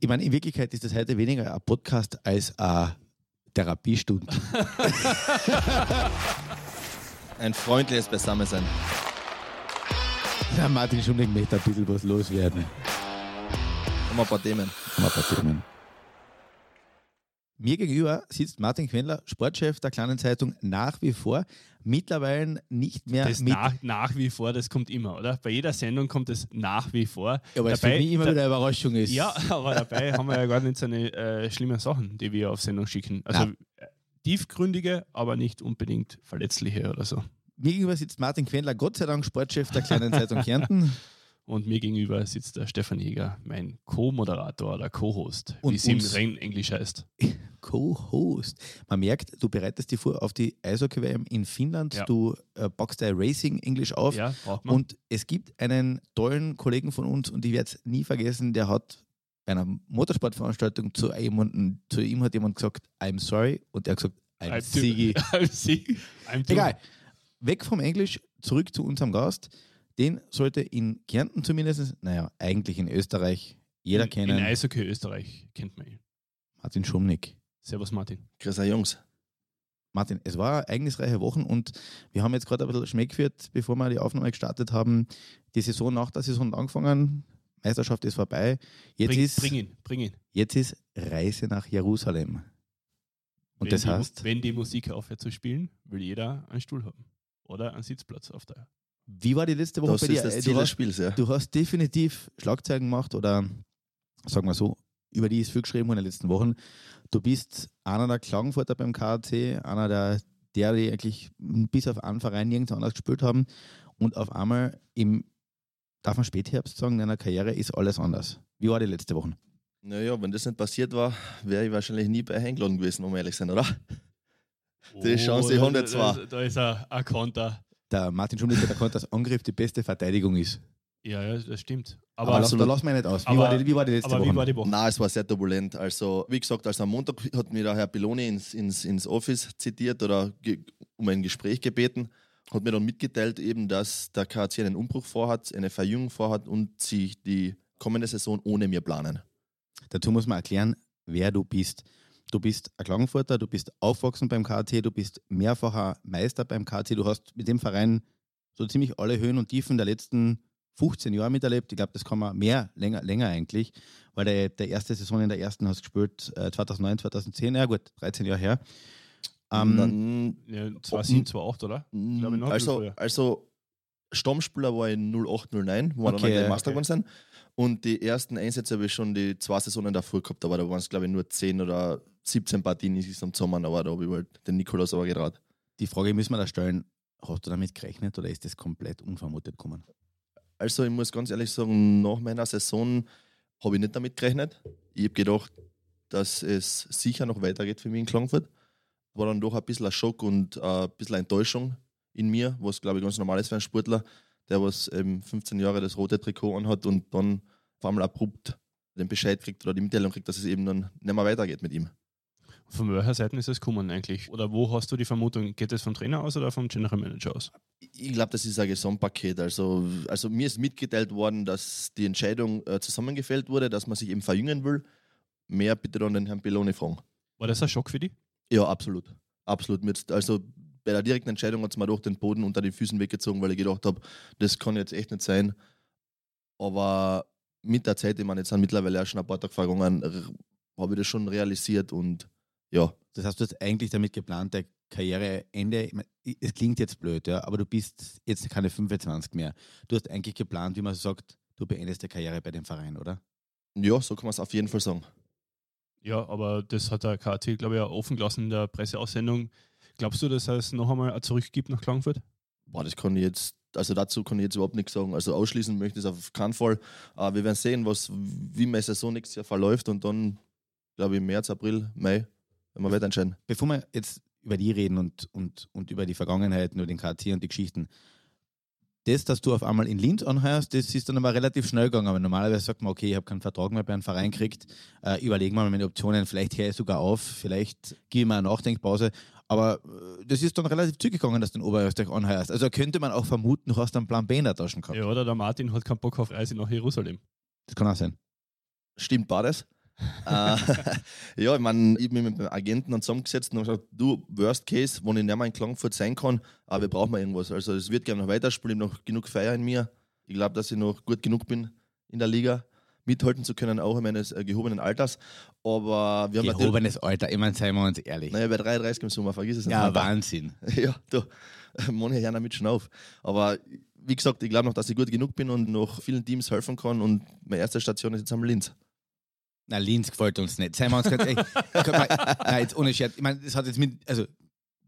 Ich meine, in Wirklichkeit ist das heute weniger ein Podcast als eine Therapiestunde. Ein freundliches Beisammensein. Der Martin Schumling möchte ein bisschen was loswerden. Haben wir ein paar Themen. Haben wir ein paar Themen. Mir gegenüber sitzt Martin Quendler, Sportchef der kleinen Zeitung, nach wie vor. Mittlerweile nicht mehr Das mit. nach, nach wie vor, das kommt immer, oder? Bei jeder Sendung kommt es nach wie vor. Ja, weil es für mich immer wieder eine Überraschung ist. Ja, aber dabei haben wir ja gar nicht so eine äh, schlimme Sachen, die wir auf Sendung schicken. Also Nein. äh, tiefgründige, aber nicht unbedingt verletzliche oder so. Mir gegenüber sitzt Martin Quendler, Gott sei Dank Sportchef der kleinen Zeitung Kärnten. Und mir gegenüber sitzt der Stefan Jäger, mein Co-Moderator oder Co-Host, wie es im rein Englisch heißt. Co-Host. Man merkt, du bereitest dich vor auf die Eishockey-WM in Finnland. Ja. Du äh, backst dein Racing-Englisch auf. Ja, braucht man. Und es gibt einen tollen Kollegen von uns und ich werde es nie vergessen, der hat bei einer Motorsportveranstaltung zu jemandem, zu ihm hat jemand gesagt, I'm sorry und er hat gesagt, I'm, I'm Sigi. I'm Sigi. I'm Egal. Weg vom Englisch, zurück zu unserem Gast. Den sollte in Kärnten zumindest, naja, eigentlich in Österreich jeder in, kennen. In Eishockey Österreich kennt man ihn. Martin Schumnick. Servus Martin. Grüß euch, Jungs. Martin, es war ereignisreiche Wochen und wir haben jetzt gerade ein bisschen Schmäck geführt, bevor wir die Aufnahme gestartet haben. Die Saison nach der Saison hat angefangen, Meisterschaft ist vorbei. Jetzt, Bring, ist, bring ihn, bring ihn. jetzt ist Reise nach Jerusalem. Und wenn das die, heißt, Wenn die Musik aufhört zu spielen, will jeder einen Stuhl haben. Oder einen Sitzplatz auf der. Wie war die letzte Woche Das bei dir? ist das Äh, du, hast, Spiels, ja. du hast definitiv Schlagzeilen gemacht oder sagen wir so, über die ist viel geschrieben in den letzten Wochen. Du bist einer der Klagenfurter beim KAC, einer der, der die eigentlich bis auf einen Verein nirgends anders gespielt haben. Und auf einmal im, darf man Spätherbst sagen, in deiner Karriere ist alles anders. Wie war die letzte Woche? Naja, wenn das nicht passiert war, wäre ich wahrscheinlich nie bei euch eingeladen gewesen, um ehrlich sein, oder? Die Chance haben wir da, zwar. Da, ist ein Konter. Der Martin Schumlich hat erkannt, dass Angriff die beste Verteidigung ist. Ja, ja, das stimmt. Aber, Aber, lass, da absolut. lassen wir nicht aus. Wie, Aber- war, die, wie war die letzte aber Woche? wie war die Woche? Nein, es war sehr turbulent. Also, wie gesagt, also am Montag hat mir der Herr Piloni ins, ins, ins Office zitiert oder ge um ein Gespräch gebeten, hat mir dann mitgeteilt, eben, dass der KC einen Umbruch vorhat, eine Verjüngung vorhat und sie die kommende Saison ohne mir planen. Dazu muss man erklären, wer du bist. Du bist ein Klagenfurter, du bist aufgewachsen beim KT, du bist mehrfacher Meister beim KT, du hast mit dem Verein so ziemlich alle Höhen und Tiefen der letzten 15 Jahre miterlebt. Ich glaube, das kann man mehr, länger, länger eigentlich, weil der, der erste Saison in der ersten hast du gespielt äh, 2009, 2010, ja gut, 13 Jahre her. Ähm, Dann, Ja, 2007, 2008, oder? glaube, noch also, früher. also Stammspieler war in 08, 09, wo wir Okay, dann ja, Master okay. geworden sind. Und die ersten Einsätze habe ich schon die zwei Saisonen davor gehabt, aber da waren es, glaube ich, nur 10 oder 17 Partien insgesamt zusammen, aber da habe ich halt den Nikolaus aber getraut. die Frage müssen wir da stellen, hast du damit gerechnet oder ist das komplett unvermutet gekommen? Also ich muss ganz ehrlich sagen, nach meiner Saison habe ich nicht damit gerechnet. Ich habe gedacht, dass es sicher noch weitergeht für mich in Klagenfurt. War dann doch ein bisschen ein Schock und ein bisschen Enttäuschung in mir, was glaube ich ganz normal ist für einen Sportler, der was eben 15 Jahre das rote Trikot anhat und dann auf einmal abrupt den Bescheid kriegt oder die Mitteilung kriegt, dass es eben dann nicht mehr weitergeht mit ihm. Von welcher Seite ist es gekommen eigentlich? Oder wo hast du die Vermutung? Geht es vom Trainer aus oder vom General Manager aus? Ich glaube, das ist ein Gesamtpaket. Also, also mir ist mitgeteilt worden, dass die Entscheidung äh, zusammengefällt wurde, dass man sich eben verjüngen will. Mehr bitte dann den Herrn Peloni fragen. War das ein Schock für dich? Ja, absolut. Absolut. Also bei der direkten Entscheidung hat es mir doch den Boden unter den Füßen weggezogen, weil ich gedacht habe, das kann jetzt echt nicht sein. Aber mit der Zeit, ich meine, jetzt sind mittlerweile auch schon ein paar Tage vergangen, habe ich das schon realisiert und ja, Das hast du jetzt eigentlich damit geplant, der Karriereende, es klingt jetzt blöd, ja, aber du bist jetzt keine 25 mehr. Du hast eigentlich geplant, wie man so sagt, du beendest die Karriere bei dem Verein, oder? ja, so kann man es auf jeden Fall sagen. Ja, aber das hat der KT, glaube ich, auch offen gelassen in der Presseaussendung. Glaubst du, dass er es noch einmal zurückgibt nach Klagenfurt? Boah, das kann ich jetzt, also dazu kann ich jetzt überhaupt nichts sagen. Also ausschließen möchte ich es auf keinen Fall. Aber wir werden sehen, was, wie meine Saison nächstes Jahr verläuft und dann, glaube ich, im März, April, Mai, werden wir weiter entscheiden. Bevor wir jetzt über die reden und, und, und über die Vergangenheit, nur den KT und die Geschichten, das, dass du auf einmal in Linz anheuerst, das ist dann aber relativ schnell gegangen. Aber normalerweise sagt man, okay, ich habe keinen Vertrag mehr bei einem Verein gekriegt, äh, überlegen wir mal meine Optionen, vielleicht höre ich sogar auf, vielleicht gebe ich mir eine Nachdenkpause. Aber äh, das ist dann relativ zügig gegangen, dass du in Oberösterreich anheuerst. Also könnte man auch vermuten, du hast einen Plan B in der Tasche gehabt. Ja, oder der Martin hat keinen Bock auf Reise nach Jerusalem. Das kann auch sein. Stimmt beides. Äh, ja, ich meine, ich bin mit dem Agenten dann zusammengesetzt und habe gesagt, du, Worst Case, wenn ich nicht mehr in Klagenfurt sein kann, aber wir brauchen mal irgendwas. Also es wird gerne noch weiterspielen, ich habe noch genug Feier in mir. Ich glaube, dass ich noch gut genug bin in der Liga, mithalten zu können, auch in meines äh, gehobenen Alters. Aber wir haben. Gehobenes Alter, ich meine, seien wir uns ehrlich. Naja, bei 33 im Sommer, vergiss es nicht. ja, Wahnsinn. Ja, du, manche hören damit schon auf. Aber wie gesagt, ich glaube noch, dass ich gut genug bin und noch vielen Teams helfen kann. Und meine erste Station ist jetzt am Linz. Na, Linz gefällt uns nicht. Seien wir uns ganz ehrlich. Mal, Nein, jetzt ohne Scherz. Ich meine, das hat jetzt mit, also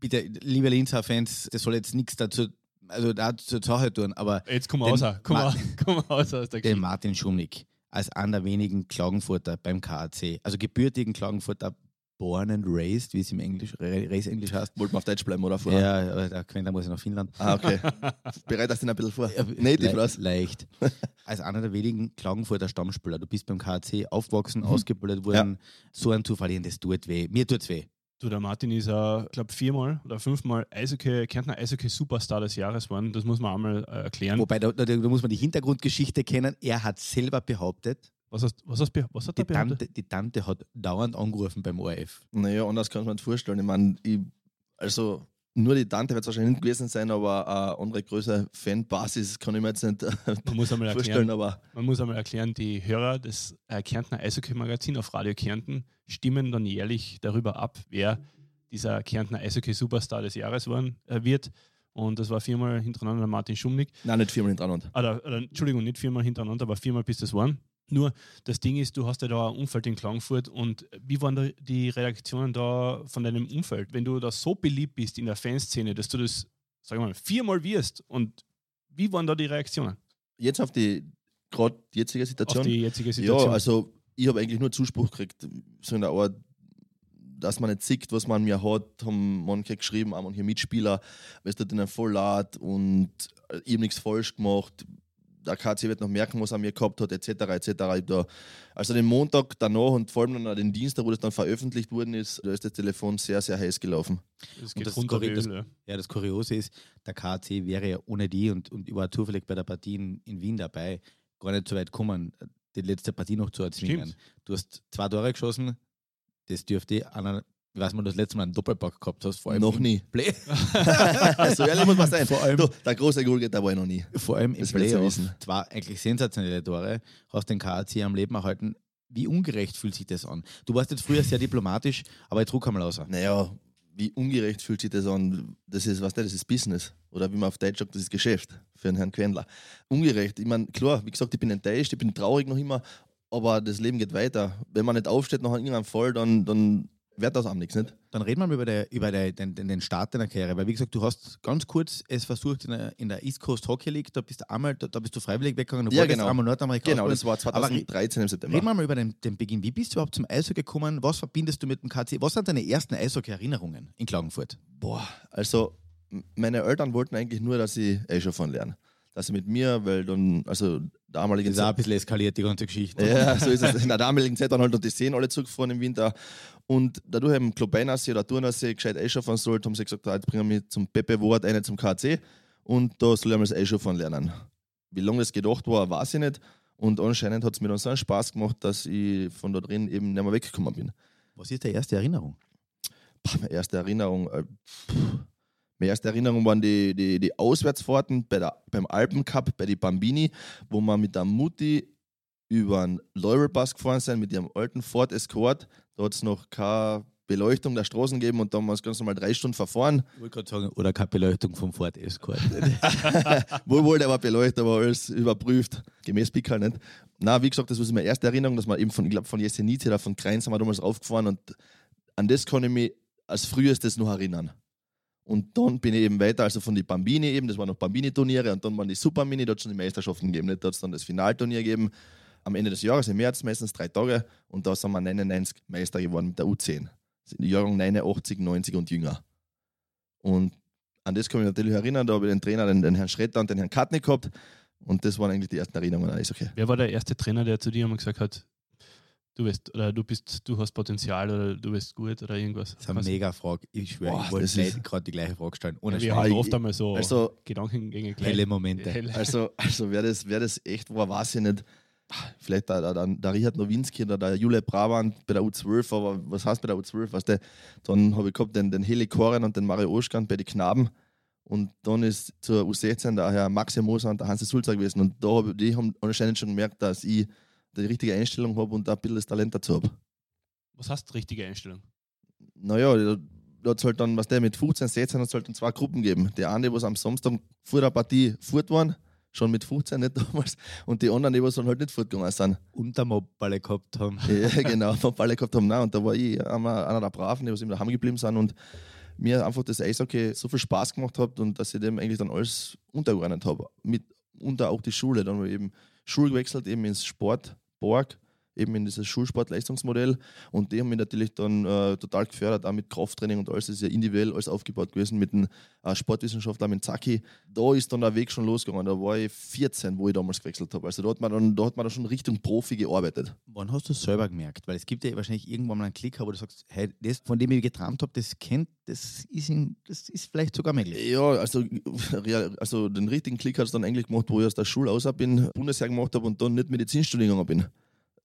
bitte, liebe Linzer Fans, das soll jetzt nichts dazu, also da zur Sache tun, aber Jetzt komm raus, komm, raus, komm raus aus der den. Martin Schumnick als einer der wenigen Klagenfurter beim KAC, also gebürtigen Klagenfurter, born and raised, wie es im Englisch, Race-Englisch heißt. Wollten wir auf Deutsch bleiben oder vorher? Ja, aber der Quenter muss ja nach Finnland. Ah, okay. Bereitest dich ein bisschen vor. Ja, Native, le was? leicht. Als einer der wenigen Klagenfurter Stammspieler. Du bist beim KAC aufgewachsen, ausgebildet worden. So ein Zufall, das tut weh. Mir tut's weh. Du, der Martin ist, äh, ich glaube, viermal oder fünfmal Eishockey, Kärntner Eishockey-Superstar des Jahres geworden. Das muss man einmal äh, erklären. Wobei, da, da, da muss man die Hintergrundgeschichte kennen. Er hat selber behauptet, Was, hast, was, hast, beh- was hat die? Tante, die Tante hat dauernd angerufen beim ORF. Naja, anders kann man nicht vorstellen. Ich meine, ich, also nur die Tante wird es wahrscheinlich nicht gewesen sein, aber eine andere größere Fanbasis kann ich mir jetzt nicht äh, Man muss einmal vorstellen. erklären, Aber man muss einmal erklären, die Hörer des äh, Kärntner Eishockey-Magazin auf Radio Kärnten stimmen dann jährlich darüber ab, wer dieser Kärntner Eishockey-Superstar des Jahres worden, äh, wird. Und das war viermal hintereinander der Martin Schumnick. nein, nicht viermal hintereinander. Oder, oder, Entschuldigung, nicht viermal hintereinander, aber viermal bis das waren. Nur das Ding ist, du hast ja da ein Umfeld in Klagenfurt und wie waren da die Reaktionen da von deinem Umfeld? Wenn du da so beliebt bist in der Fanszene, dass du das, sag mal, viermal wirst und wie waren da die Reaktionen Jetzt auf die gerade jetzige auf Situation. die jetzige Situation? Ja, also ich habe eigentlich nur Zuspruch gekriegt, so in der Art, dass man nicht sieht, was man mir hat, haben manche geschrieben, auch manche Mitspieler, es tut ihnen voll leid und ich habe nichts falsch gemacht. Der KC wird noch merken, was er mir gehabt hat, etc. etc. Also den Montag danach und vor allem dann auch den Dienstag, wo das dann veröffentlicht worden ist, da ist das Telefon sehr, sehr heiß gelaufen. das und geht das Korri- das- Öl, ja. Das Kuriose ist, der KAC wäre ja ohne die und, und ich war zufällig bei der Partie in, in Wien dabei, gar nicht so weit gekommen, die letzte Partie noch zu erzwingen. Stimmt. Du hast zwei Tore geschossen, das dürfte einer, weiß mal, du das letzte Mal einen Doppelpack gehabt hast, vor allem Noch nie. Play, so ehrlich muss man sein. Vor allem- du, der große Goalgetter war ich noch nie. vor allem im Playoff, zwei eigentlich sensationelle Tore, hast den KAC am Leben erhalten. Wie ungerecht fühlt sich das an? Du warst jetzt früher sehr diplomatisch, aber jetzt ruck einmal raus. Naja, wie ungerecht fühlt sich das an? Das ist, was das ist Business. Oder wie man auf Deutsch sagt, das ist Geschäft für einen Herrn Quendler. Ungerecht. Ich meine, klar, wie gesagt, ich bin enttäuscht, ich bin traurig noch immer, aber das Leben geht weiter. Wenn man nicht aufsteht nach irgendeinem Fall, dann, dann wird das am nichts, nicht? Dann reden wir mal über, der, über der, den, den, Start deiner Karriere, weil wie gesagt, du hast ganz kurz es versucht in der, in der East Coast Hockey League, da bist du einmal, da, da bist du freiwillig weggegangen, du Ja, genau. einmal Nordamerika Genau, das war Aber 2013 im September. Reden wir mal über den, den Beginn. Wie bist du überhaupt zum Eishockey gekommen? Was verbindest du mit dem KC? Was sind deine ersten Eishockey-Erinnerungen in Klagenfurt? Boah, also meine Eltern wollten eigentlich nur, dass ich Eishockey lernen. Dass sie mit mir, weil dann, also damaligen Das ist auch ein bisschen eskaliert, die ganze Geschichte. Ja, so ist es. In der damaligen Zeit waren halt noch die Seen alle zugefahren im Winter. Und dadurch haben Klobeinassee oder Turnersee gescheit Eishockey sollte, haben sie gesagt, jetzt bringen wir mich zum Pepe Wort, eine zum KC. Und da soll ich einmal das lernen. Wie lange das gedacht war, weiß ich nicht. Und anscheinend hat es mir dann so einen Spaß gemacht, dass ich von da drin eben nicht mehr weggekommen bin. Was ist die erste Erinnerung? Pah, meine erste Erinnerung, äh, meine erste Erinnerung waren die, die, die Auswärtsfahrten bei der, beim Alpencup, bei die Bambini, wo wir mit der Mutti über einen Laurelpass gefahren sind, mit ihrem alten Ford Escort. Da hat es noch keine Beleuchtung der Straßen gegeben und da haben wir uns ganz normal drei Stunden verfahren. Ich wollte gerade sagen, oder keine Beleuchtung vom Ford Escort. Wohl, wohl, der war beleuchtet, aber alles überprüft. Gemäß Pickel nicht. Na, wie gesagt, das war meine erste Erinnerung, dass wir eben von, ich glaube, von Jesenice oder von Kreins haben wir damals raufgefahren und an das kann ich mich als frühestes noch erinnern. Und dann bin ich eben weiter, also von den Bambini eben, das waren noch Bambini-Turniere und dann waren die Supermini, da hat es schon die Meisterschaften gegeben, nicht? da hat es dann das Finalturnier gegeben, am Ende des Jahres, im März, meistens drei Tage und da sind wir 99 Meister geworden mit der U10. Die Jahrgang 89, 90 und jünger. Und an das kann ich mich natürlich erinnern, da habe ich den Trainer, den, den Herrn Schretter und den Herrn Katnik gehabt und das waren eigentlich die ersten Erinnerungen an Eishockey. Wer war der erste Trainer, der zu dir einmal gesagt hat, du bist, oder du bist, du hast Potenzial oder du bist gut oder irgendwas? Das ist eine mega Frage. Ich schwöre, Boah, ich wollte gerade die gleiche Frage stellen. Ohne Ja, wir haben oft einmal so Also, Gedankengänge gleich. Helle Momente. Helle. also, also wer, das, wer das echt war, weiß ich nicht. Vielleicht der, der, der Richard Nowinski oder der Jule Brabant bei der U12, aber was heißt bei der U12? Weißt du, dann habe ich gehabt den, den Heli Koren und den Mario Oschkan bei den Knaben. Und dann ist zur U16 der Herr Maxi Moser und der Hansi Sulzer gewesen. Und da hab, die haben anscheinend schon gemerkt, dass ich die richtige Einstellung habe und da ein bisschen das Talent dazu habe. Was heißt richtige Einstellung? Naja, da, da hat halt dann, was der mit 15, 16 hat es halt dann zwei Gruppen geben. Die eine, die am Samstag vor der Partie fort waren, schon mit 15, nicht damals, und die anderen, die was dann halt nicht fortgegangen sind. Und der Mobballe gehabt haben. Ja, genau, Mobballe gehabt haben. Nein, und da war ich einer, einer der Braven, die was immer daheim geblieben sind und mir einfach das Eishockey so viel Spaß gemacht hat und dass ich dem eigentlich dann alles untergeordnet habe. Mit unter auch die Schule. Dann habe ich eben Schule gewechselt, eben ins Sport, Borg eben in dieses Schulsportleistungsmodell. Und die haben mich natürlich dann äh, total gefördert, auch mit Krafttraining und alles. Das ist ja individuell alles aufgebaut gewesen mit dem äh, Sportwissenschaftler, mit Zaki. Da ist dann der Weg schon losgegangen. Da war ich 14, wo ich damals gewechselt habe. Also da hat man dann, da hat man dann schon Richtung Profi gearbeitet. Wann hast du es selber gemerkt? Weil es gibt ja wahrscheinlich irgendwann mal einen Klick, wo du sagst, hey, das, von dem ich geträumt habe, das kennt, das ist, in, das ist vielleicht sogar möglich. Ja, also, also den richtigen Klick hat es dann eigentlich gemacht, wo ich aus der Schule aus bin, Bundesjahr gemacht habe und dann nicht Medizinstudium gegangen bin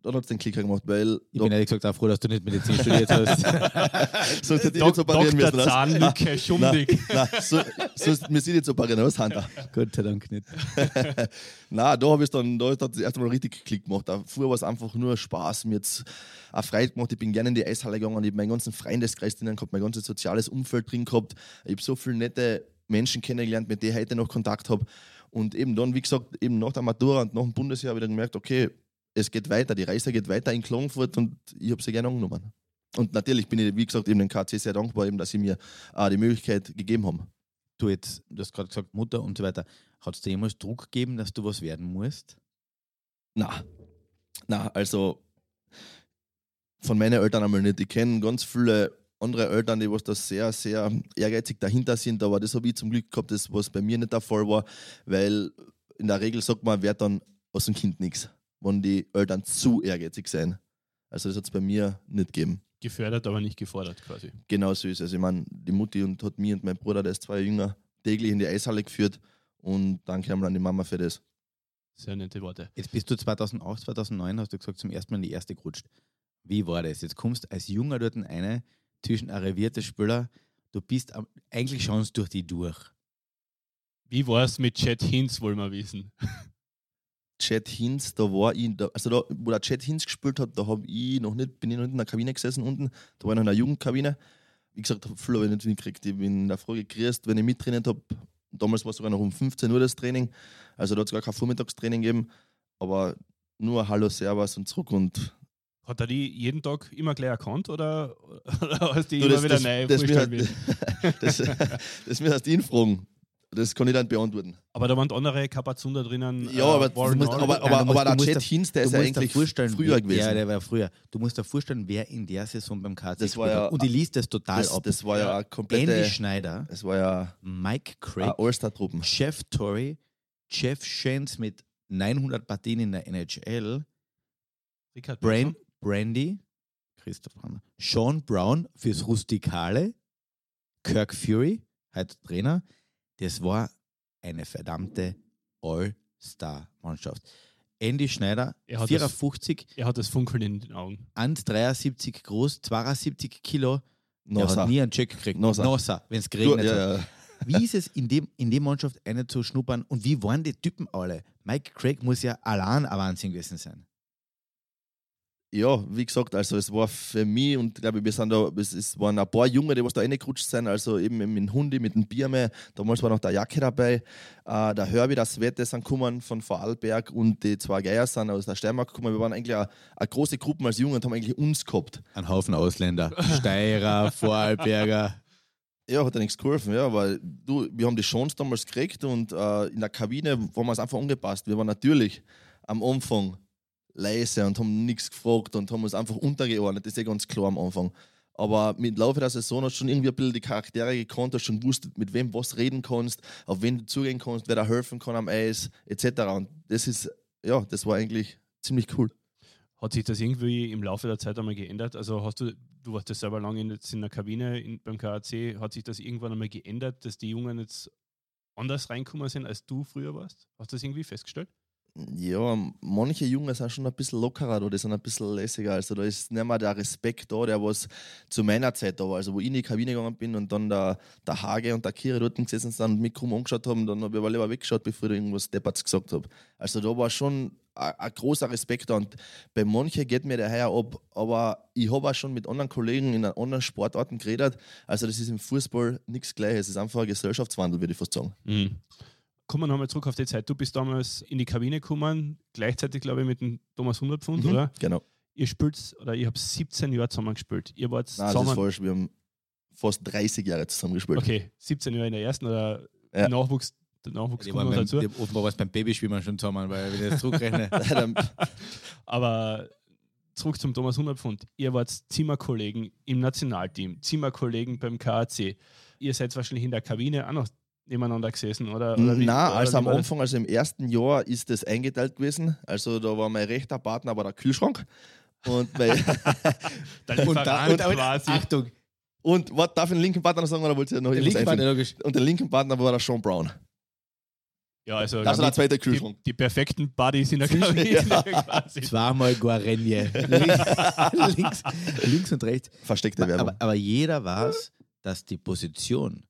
dann hat es den Klicker gemacht, weil. Ich bin ehrlich gesagt auch froh, dass du nicht Medizin studiert hast. sonst hätte ich nicht so parieren müssen. Zahnlücke, schundig. Nein, so, sonst, wir sind nicht so parieren aus, Hunter. Gott sei Dank nicht. nein, da habe ich dann, da hat es erstmal richtig Klick gemacht. Vorher war es einfach nur Spaß. Mir jetzt auch Freude gemacht. Ich bin gerne in die Eishalle gegangen. Ich habe meinen ganzen Freundeskreis drinnen gehabt, mein ganzes soziales Umfeld drin gehabt. Ich habe so viele nette Menschen kennengelernt, mit denen ich heute noch Kontakt habe. Und eben dann, wie gesagt, eben nach der Matura und nach dem Bundesjahr habe ich dann gemerkt, okay, es geht weiter, die Reise geht weiter in Klagenfurt und ich habe sie gerne angenommen. Und natürlich bin ich, wie gesagt, eben dem KC sehr dankbar, eben, dass sie mir äh, die Möglichkeit gegeben haben. Du jetzt, du hast gerade gesagt, Mutter und so weiter. Hat es dir jemals Druck gegeben, dass du was werden musst? Na, na, also von meinen Eltern einmal nicht. Ich kenne ganz viele andere Eltern, die was da sehr, sehr ehrgeizig dahinter sind, aber das habe ich zum Glück gehabt, das was bei mir nicht der Fall war, weil in der Regel sagt man, wer dann aus dem Kind nichts wenn die Eltern zu ehrgeizig sind. Also das hat es bei mir nicht gegeben. Gefördert, aber nicht gefordert quasi. Genau so ist es. Also ich meine, die Mutti und hat mich und mein Bruder, der ist zwei jünger, täglich in die Eishalle geführt und danke einmal an die Mama für das. Sehr nette Worte. Jetzt bist du 2008, 2009, hast du gesagt, zum ersten Mal in die erste gerutscht. Wie war das? Jetzt kommst du als Junger dort eine zwischen arrivierte Spieler, du bist eigentlich schon durch die durch. Wie war es mit Chad Hinz, wollen wir wissen? Chad Hinz, da war ich, da, also da, wo der Chad Hinz gespielt hat, da habe ich noch nicht, bin ich noch nicht in der Kabine gesessen unten, da war ich noch in der Jugendkabine. Wie gesagt, viel habe ich nicht mitgekriegt. Ich bin in der Früh gekriegt, wenn ich mittrainiert habe. Damals war es sogar noch um 15 Uhr das Training. Also da hat es gar kein Vormittagstraining gegeben. Aber nur Hallo, Servus und zurück und hat er die jeden Tag immer gleich erkannt oder, oder hast du die immer wieder das, neu das, das, das, das, das, das ihn fragen. Das kann ich dann beantworten. Aber da waren andere Kapazunder drinnen. Ja, aber, äh, musst, aber, aber, aber, aber der Chat Hinz, der ist ja eigentlich früher gewesen. Ja, der war früher. Du musst dir vorstellen, wer in der Saison beim KC das war ja, Und die liest das total das, ab. Das war ja, ja komplett. Andy Schneider. Das war ja. Mike Craig. All-Star-Truppen. Jeff Torrey. Jeff Shens mit 900 Partien in der NHL. Richard Brand, Brandy. Christoph Hanna. Sean Brown fürs Rustikale. Kirk Fury, heute Trainer das war eine verdammte All-Star-Mannschaft. Andy Schneider, er 54. Das, er hat das Funkeln in den Augen. 1,73 groß, 72 Kilo. Nossa. Er hat nie einen Check gekriegt. Nossa, Nossa wenn es geregnet ja, hat. Wie ist es, in dem, in dem Mannschaft eine zu schnuppern und wie waren die Typen alle? Mike Craig muss ja allein ein Wahnsinn gewesen sein ja, wie gesagt, also es war für mich und glaube wir sind da, es, waren ein paar Junge, die was da reingerutscht sind, also eben mit dem Hundi, mit dem Bierme, damals war noch der Jacke dabei, äh, der Herbie, der Svette sind gekommen von Vorarlberg und die zwei Geier sind aus der Steiermark gekommen. Wir waren eigentlich eine, eine große Gruppe als Jungen und haben eigentlich uns gehabt. Ein Haufen Ausländer, Steirer, Vorarlberger. Ja, hat ja nichts geholfen, ja, weil du, wir haben die Chance damals gekriegt und äh, in der Kabine waren wir es einfach angepasst. Wir waren natürlich am Anfang leise und haben nichts gefragt und haben uns einfach untergeordnet. Das ist ja ganz klar am Anfang. Aber mit Laufe der Saison hast du schon irgendwie ein bisschen die Charaktere gekannt, hast schon gewusst, mit wem was reden kannst, auf wen du zugehen kannst, wer da helfen kann am Eis, etc. Und das ist, ja, das war eigentlich ziemlich cool. Hat sich das irgendwie im Laufe der Zeit einmal geändert? Also hast du, du warst ja selber lange in, in der Kabine in, beim KAC, hat sich das irgendwann einmal geändert, dass die Jungen jetzt anders reinkommen sind, als du früher warst? Hast du das irgendwie festgestellt? Ja, manche Jungen sind schon ein bisschen lockerer da, die sind ein bisschen lässiger. Also da ist nicht mehr der Respekt da, der was zu meiner Zeit da war. Also wo ich in die Kabine gegangen bin und dann der, der Hage und der Kire dort gesessen sind und mich krumm angeschaut haben, dann habe ich aber lieber weggeschaut, bevor ich irgendwas Depperts gesagt habe. Also da war schon ein, großer Respekt da. Und bei manchen geht mir der heuer ab, aber ich habe auch schon mit anderen Kollegen in anderen Sportarten geredet. Also das ist im Fußball nichts Gleiches. Es ist einfach ein Gesellschaftswandel, würde ich fast sagen. Mhm. Kommen wir nochmal zurück auf die Zeit. Du bist damals in die Kabine gekommen, gleichzeitig, glaube ich, mit dem Thomas Hundertpfund, Mhm, oder? Genau. Ihr spielt, oder ihr habt 17 Jahre zusammen gespielt. Ihr wart Nein, das ist zusammen. falsch. Wir haben fast 30 Jahre zusammen gespielt. Okay, 17 Jahre in der ersten oder Ja. Nachwuchs, der Nachwuchs Die kommt beim, dazu. offenbar war es beim Babyschwimmen schon zusammen, weil wenn ich das zurückrechne. Aber zurück zum Thomas Hundertpfund. Ihr wart Zimmerkollegen im Nationalteam, Zimmerkollegen beim KAC. Ihr seid wahrscheinlich in der Kabine auch noch nebeneinander gesessen, oder? oder wie- Na, oder also am? Anfang, also im ersten Jahr ist das eingeteilt gewesen. Also da war mein rechter Partner war der Kühlschrank. Und, mein, Der und, da, und, und quasi. Achtung, und was darf ich den linken Partner noch sagen oder wollt ihr noch der irgendwas linke Partner, einfügen? logisch. Und der linken Partner war der Sean Brown. Ja, also Das war der zweite die, Kühlschrank. die perfekten Buddies in der Kabine Ja. quasi. Zweimal Guarenje. links, links, links und rechts. Versteckte Werbung. Aber, aber jeder weiß, dass die Position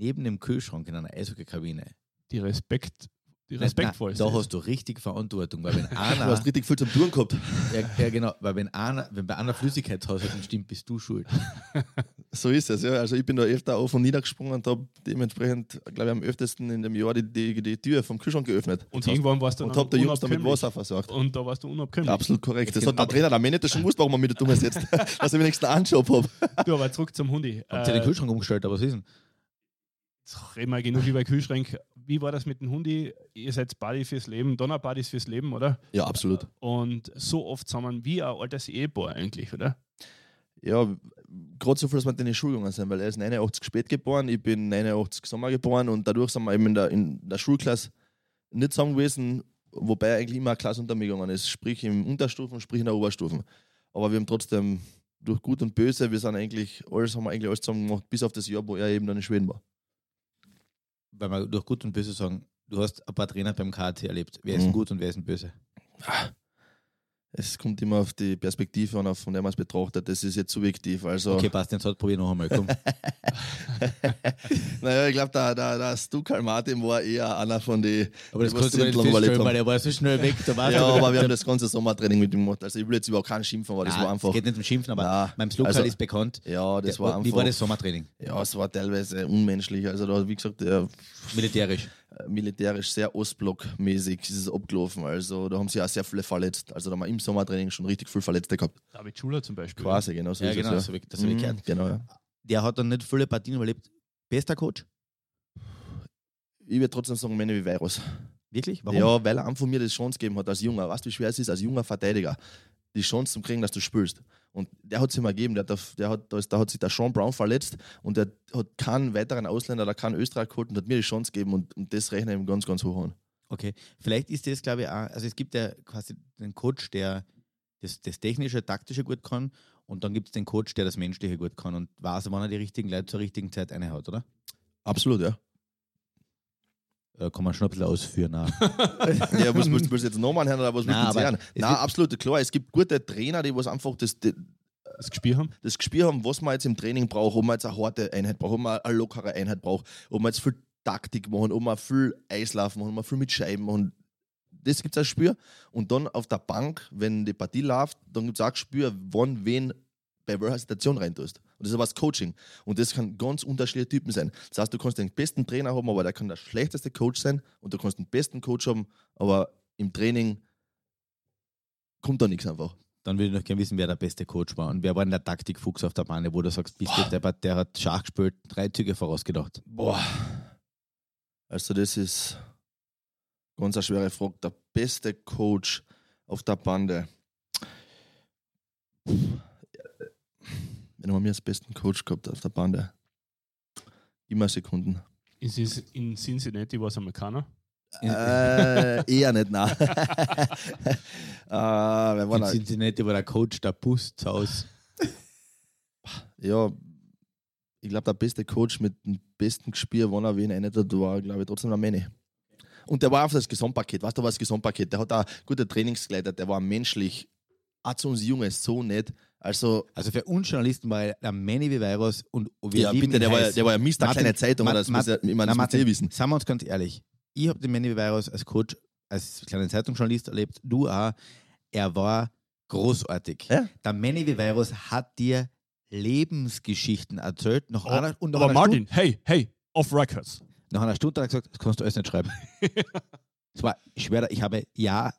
neben dem Kühlschrank in einer Eishockeykabine Die Respekt, die Nein, respektvollste. Da hast du richtig Verantwortung, weil wenn du einer, hast richtig viel zum Tun gehabt. ja, ja genau, weil wenn einer, wenn bei einer Flüssigkeitshaushalt stimmt, bist du schuld. So ist es, ja. Also ich bin da öfter auf und nieder gesprungen und habe dementsprechend, glaube ich, am öftesten in dem Jahr die, die, die Tür vom Kühlschrank geöffnet. und irgendwann warst du Und dann habe der Jungs da mit unabkömmlich. Wasser versorgt. Und da warst du unabkömmlich. Absolut korrekt. Das Jetzt hat der Trainer, der Manager schon gewusst, warum er mit der Dumme setzt. dass ich wenigstens einen Job habe. Du, aber zurück zum Hundi. Habt ihr den Kühlschrank umgestellt, aber was ist denn? Jetzt reden wir genug über Kühlschrank. Wie war das mit dem Hundi? Ihr seid Buddy fürs Leben, Donner-Buddies fürs Leben, oder? Ja, absolut. Und so oft zusammen wie ein altes Ehepaar eigentlich, oder? Ja, gerade so viel, dass wir in die Schule gegangen sind, weil er ist 89 spät geboren, ich bin 89 Sommer geboren und dadurch sind wir eben in der, in der Schulklasse nicht zusammen gewesen, wobei er eigentlich immer eine Klasse unter mir gegangen ist, sprich im Unterstufen, sprich in der Oberstufen. Aber wir haben trotzdem durch Gut und Böse, wir sind eigentlich, alles haben wir eigentlich alles zusammen gemacht, bis auf das Jahr, wo er eben dann in Schweden war. Weil wir durch gut und böse sagen, du hast ein paar Trainer beim KT erlebt. Wer ist Mhm. gut und wer ist denn böse? Es kommt immer auf die Perspektive und auf von der man es betrachtet. Das ist jetzt subjektiv. Also, Okay, den Satz probier noch einmal. Komm. naja, ich glaube, der, der, der Stukal Martin war eher einer von den. Aber das kannst du nicht feststellen, weil er war so schnell weg. Da Ja, du- aber wir haben das ganze Sommertraining mit ihm gemacht. Also ich will jetzt überhaupt keinen schimpfen, aber das Nein, war einfach. Es geht nicht um Schimpfen, aber Nein, beim Slokal also- ist bekannt. Ja, das Der- war einfach. Wie war das Sommertraining? Ja, es war teilweise unmenschlich. Also da, wie gesagt, der, Militärisch. Militärisch sehr Ostblock-mäßig ist es abgelaufen. Also da haben sie auch sehr viele verletzt. Also da haben wir im Sommertraining schon richtig viele Verletzte gehabt. David Schuler zum Beispiel. Quasi, genau so Ja, ist genau, das es. habe ich, das hab ich Mhm, gehört. Genau, ja. Der hat dann nicht viele Partien überlebt. Bester Coach? Ich würde trotzdem sagen, Männer wie Virus. Wirklich? Warum? Ja, weil er einfach mir die Chance gegeben hat als Junger. Weißt du, wie schwer es ist, als junger Verteidiger die Chance zu kriegen, dass du spielst. Und der hat es ihm gegeben. Der hat, auf- der, hat, da, ist, da hat sich der Sean Brown verletzt und der hat keinen weiteren Ausländer oder keinen Österreicher geholt und hat mir die Chance gegeben und, und das rechne ich ihm ganz, ganz hoch an. Okay. Vielleicht ist das, glaube ich, auch, also es gibt ja quasi den Coach, der das, das Technische, Taktische gut kann und dann gibt es den Coach, der das Menschliche gut kann und weiß, wann er die richtigen Leute zur richtigen Zeit einhaut, oder? Absolut, ja. Äh, kann man schon ein bisschen ausführen. Ja was willst du jetzt nochmal hören oder was Nein, willst du aber jetzt hören? es Nein, absolut, klar. Es gibt gute Trainer, die was einfach das, das, Das Gespiel haben? das Gespür haben, was man jetzt im Training braucht, ob man jetzt eine harte Einheit braucht, ob man eine lockere Einheit braucht, ob man jetzt viel Taktik machen, ob man viel Eislaufen machen, ob man viel mit Scheiben machen. Das gibt es ein Gespür. Und dann auf der Bank, wenn die Partie läuft, dann gibt es auch ein Gespür, wann wen bei welcher Situation reintust. Und das ist aber das Coaching. Und das kann ganz unterschiedliche Typen sein. Das heißt, du kannst den besten Trainer haben, aber der kann der schlechteste Coach sein. Und du kannst den besten Coach haben, aber im Training kommt da nichts einfach. Dann würde ich noch gerne wissen, wer der beste Coach war und wer war in der Taktikfuchs auf der Bahn, wo du sagst, bist du deppert, der hat Schach gespielt, drei Züge vorausgedacht. Boah. Also, das ist ganz eine schwere Frage. Der beste Coach auf der Bande. Wenn haben wir als besten Coach gehabt auf der Bande? Immer Sekunden. In Cin- In Cincinnati war es Amerikaner. Äh, eher nicht, nein. äh, wer war In da? Cincinnati war der Coach der Busthaus. Ja, ich glaube, der beste Coach mit dem besten Gespür, wann er wen einer hat, war, glaube ich, trotzdem der Manny. Und der war einfach das Gesamtpaket. Weißt du, was das Gesamtpaket? Der hat auch gute Trainingskleider, der war menschlich. Auch zu uns Junge so nett. Also, Also für uns Journalisten war er der Manny Viveros und wir ja, lieben bitte, ihn der war, ja- der war ja Mr. Martin, kleine Zeitung, Ma- das Ma- muss ja, ich meine, das wissen. Sagen wir uns ganz ehrlich. Ich habe den Manny Viveros als Coach, als kleiner Zeitungsjournalist erlebt, du auch. Er war großartig. Ja. Der Manny Viveros hat dir Lebensgeschichten erzählt. Nach einer, und nach Oh, Aber Martin, hey, hey, off records. Stunde, nach einer Stunde hat er gesagt, das kannst du alles nicht schreiben. Es war, ich schwöre, ich habe, ja,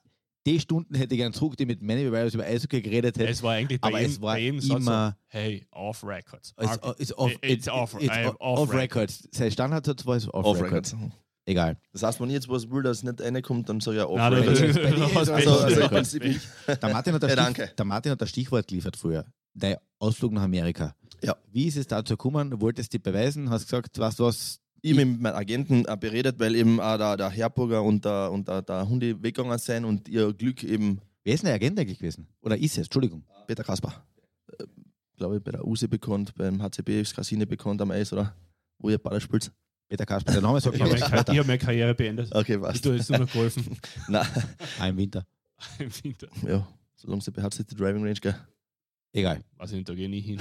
die Stunden hätte ich gern zurück, die mit Manny Viveros über Eishockey geredet hätte. Es war eigentlich bei aber ihm, es war bei ihm immer- so, hey, off records. It's, it's off, It's off- it's off, off records. Sein Standardsatz war es off, Off records. Records. Egal. Das heißt, wenn ich jetzt was will, das nicht reinkommt, dann sage ich ja Off Nein, Records. du- du hast Also- also Pech. ich. Der Martin, hat das Ja, Stich, danke. der Martin hat das Stichwort geliefert früher. Der Ausflug nach Amerika. Ja. Wie ist es dazu gekommen? Wolltest du beweisen? Hast gesagt, weißt du was? Ich habe mit meinem Agenten auch beredet, weil eben auch der, der Herburger und der, und der, der Hunde weggegangen sind und ihr Glück eben Wer ist denn der Agent eigentlich gewesen? Oder ist es? Entschuldigung. Peter Kasper. Äh, glaube ich, bei der USE bekannt, beim HCB ist Casine bekannt am Eis, oder? Wo ihr Baller spielt. Peter Kasper. Der Name sagt Ich habe meine, ich hab meine Karriere beendet. Okay, Ich was? tue jetzt nur noch geholfen. Nein, im Winter. Im Winter. ja, solange sie bei HCT Driving Range, gell? Egal. Weiß ich nicht, da gehe ich nie hin.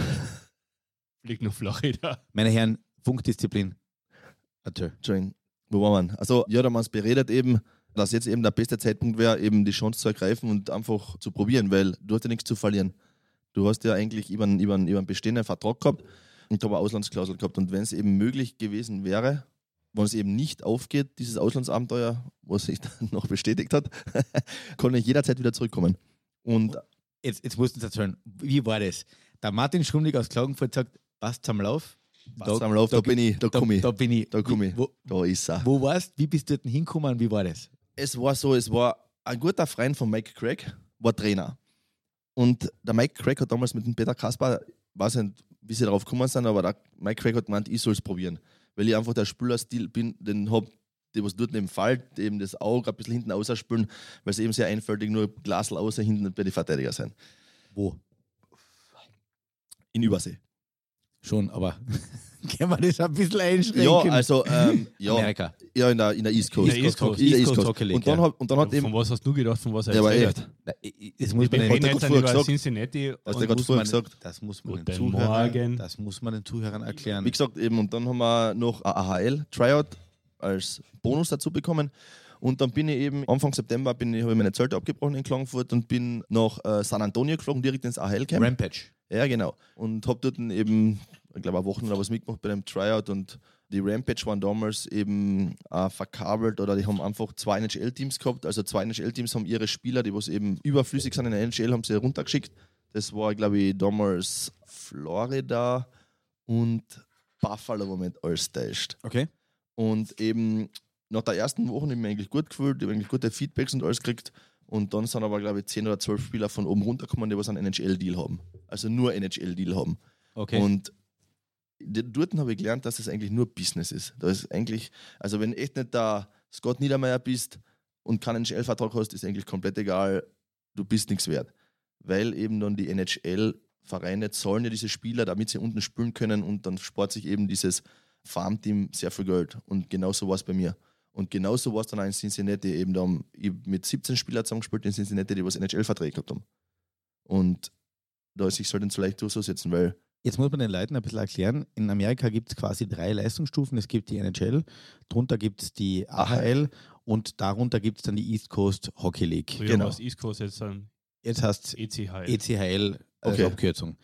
Fliegt nur Florida. Meine Herren, Funkdisziplin. Entschuldigung, wo waren wir? Also, uns beredet eben, dass jetzt eben der beste Zeitpunkt wäre, eben die Chance zu ergreifen und einfach zu probieren, weil du hast ja nichts zu verlieren. Du hast ja eigentlich über einen, über einen, über einen bestehenden Vertrag gehabt und da war Auslandsklausel gehabt. Und wenn es eben möglich gewesen wäre, wenn es eben nicht aufgeht, dieses Auslandsabenteuer, was sich dann noch bestätigt hat, kann ich jederzeit wieder zurückkommen. Und Jetzt, jetzt musst du uns erzählen, wie war das? Der Martin Schumlig aus Klagenfurt sagt, passt am Lauf. Was am Lauf, da, bin ich, da Da, komme ich, da bin ich. da komme ich, Wo, da ist er. wo warst Wie bist du dort hingekommen? Wie war das? es war so, es war ein guter Freund von Mike Craig, war Trainer. Und der Mike Craig hat damals mit dem Peter Kasper, weiß nicht, wie sie darauf gekommen sind, aber der Mike Craig hat gemeint, ich soll es probieren. Weil ich einfach der Spielerstil bin, den hab, die was dort eben fällt, eben das Auge ein bisschen hinten ausspülen, weil es eben sehr einfältig nur Glasl außer hinten bei den Verteidiger sein. Wo? In Übersee. Schon, aber können wir das ein bisschen einschränken? Ja, also, ähm, ja, Amerika. ja in, der, in der East Coast. In der East Coast. In der East East Coast Coast. Hockey League, Und dann ja. hat, und dann hat Von eben, was hast du gedacht, von was er erzählt echt, hat? Na, ich- Das muss man gerade dann über vorher gesagt. Cincinnati. Was und der gerade muss vorher man- gesagt. Das muss man den Zuhörern, Morgen. das muss man den Zuhörern erklären. Wie gesagt, eben, und dann haben wir noch ein AHL-Tryout als Bonus dazu bekommen. Und dann bin ich eben, Anfang September bin ich, habe ich meine Zelte abgebrochen in Klagenfurt und bin nach äh, San Antonio geflogen, direkt ins AHL-Camp. Rampage. Ja, genau. Und habe dort dann eben, ich glaube, eine Woche oder was mitgemacht bei dem Tryout und die Rampage waren damals eben äh, verkabelt oder die haben einfach zwei NHL-Teams gehabt. Also zwei NHL-Teams haben ihre Spieler, die was eben überflüssig sind in der NHL, haben sie runtergeschickt. Das war, glaube ich, damals Florida und Buffalo, wo man alles täuscht. Okay. Und eben nach der ersten Woche habe ich mich eigentlich gut gefühlt, ich habe eigentlich gute Feedbacks und alles gekriegt. Und dann sind aber, glaube ich, 10 oder 12 Spieler von oben runtergekommen, die was einen NHL-Deal haben. Also nur NHL-Deal haben. Okay. Und dort habe ich gelernt, dass es eigentlich nur Business ist. Da ist eigentlich, also wenn echt nicht der Scott Niedermeyer bist und keinen NHL-Vertrag hast, ist eigentlich komplett egal, du bist nichts wert. Weil eben dann die NHL-Vereine zahlen ja diese Spieler, damit sie unten spielen können und dann spart sich eben dieses Farmteam sehr viel Geld. Und genauso war es bei mir. Und genauso war es dann auch in Cincinnati eben da haben- mit 17 Spielern zusammengespielt in Cincinnati, die was NHL-Verträge gehabt haben. Und da ist sich so dann vielleicht durchsetzen, weil Jetzt muss man den Leuten ein bisschen erklären. In Amerika gibt es quasi drei Leistungsstufen. Es gibt die NHL, drunter gibt es die AHL und darunter gibt es dann die East Coast Hockey League. Früher Genau. East Coast, jetzt dann Jetzt heißt ECHL. ECHL als Okay. Abkürzung.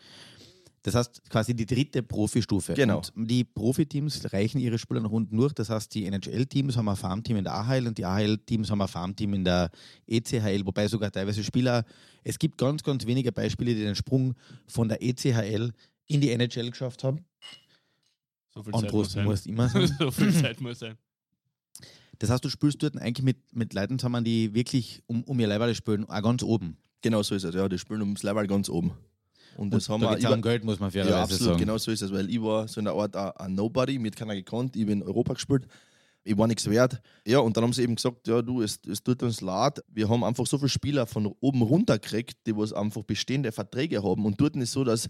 Das heißt quasi die dritte Profistufe. Genau. Und die Profiteams reichen ihre Spieler nach unten durch. Das heißt, die NHL-Teams haben ein Farmteam in der AHL und die AHL-Teams haben ein Farmteam in der ECHL, wobei sogar teilweise Spieler, es gibt ganz, ganz wenige Beispiele, die den Sprung von der ECHL in die NHL geschafft haben. so viel Und Zeit Prost, muss muss sein. immer sein. so viel Zeit muss sein. Das heißt, du spielst dort eigentlich mit, mit Leuten zusammen, die wirklich um, um ihr Leiberl spielen, auch ganz oben. Genau so ist es, ja. Die spielen ums Level ganz oben. Und das haben da wir um Geld, muss man ja, fairerweise absolut, sagen. genau so ist es, weil ich war so in der Art ein, ein Nobody, mir hat keiner gekannt, ich bin in Europa gespielt, ich war nichts wert. Ja, und dann haben sie eben gesagt, ja du, es, es tut uns leid, wir haben einfach so viele Spieler von oben runter gekriegt, die was einfach bestehende Verträge haben und dort ist es so, dass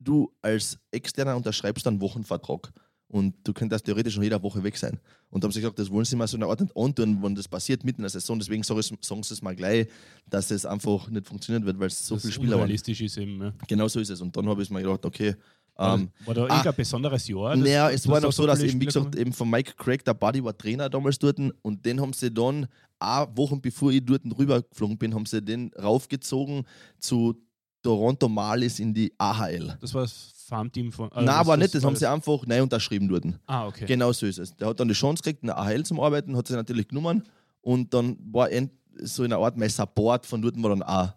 du als Externer unterschreibst einen Wochenvertrag Und du könntest theoretisch noch jede Woche weg sein. Und da haben sie gesagt, das wollen sie mal so eine Art nicht antun, wenn das passiert mitten in der Saison. Deswegen sagen sie es mal gleich, dass es einfach nicht funktionieren wird, weil es so das viele Spieler waren. ist eben. Ja. Genau so ist es. Und dann habe ich mir gedacht, okay. War, Ähm, war da ah, irgendein besonderes Jahr? naja, es war noch so, dass eben, wie gesagt, eben von Mike Craig, der Buddy war Trainer damals dort und den haben sie dann, auch Wochen bevor ich dort rübergeflogen bin, haben sie den raufgezogen zu Toronto Marlies in die AHL. Das war das Farmteam von. Nein, aber nicht, das haben sie einfach neu unterschrieben dort. Ah, okay. Genau so ist es. Der hat dann die Chance gekriegt, in der AHL zum Arbeiten, hat sie natürlich genommen und dann war so in einer Art mein Support von dort war dann auch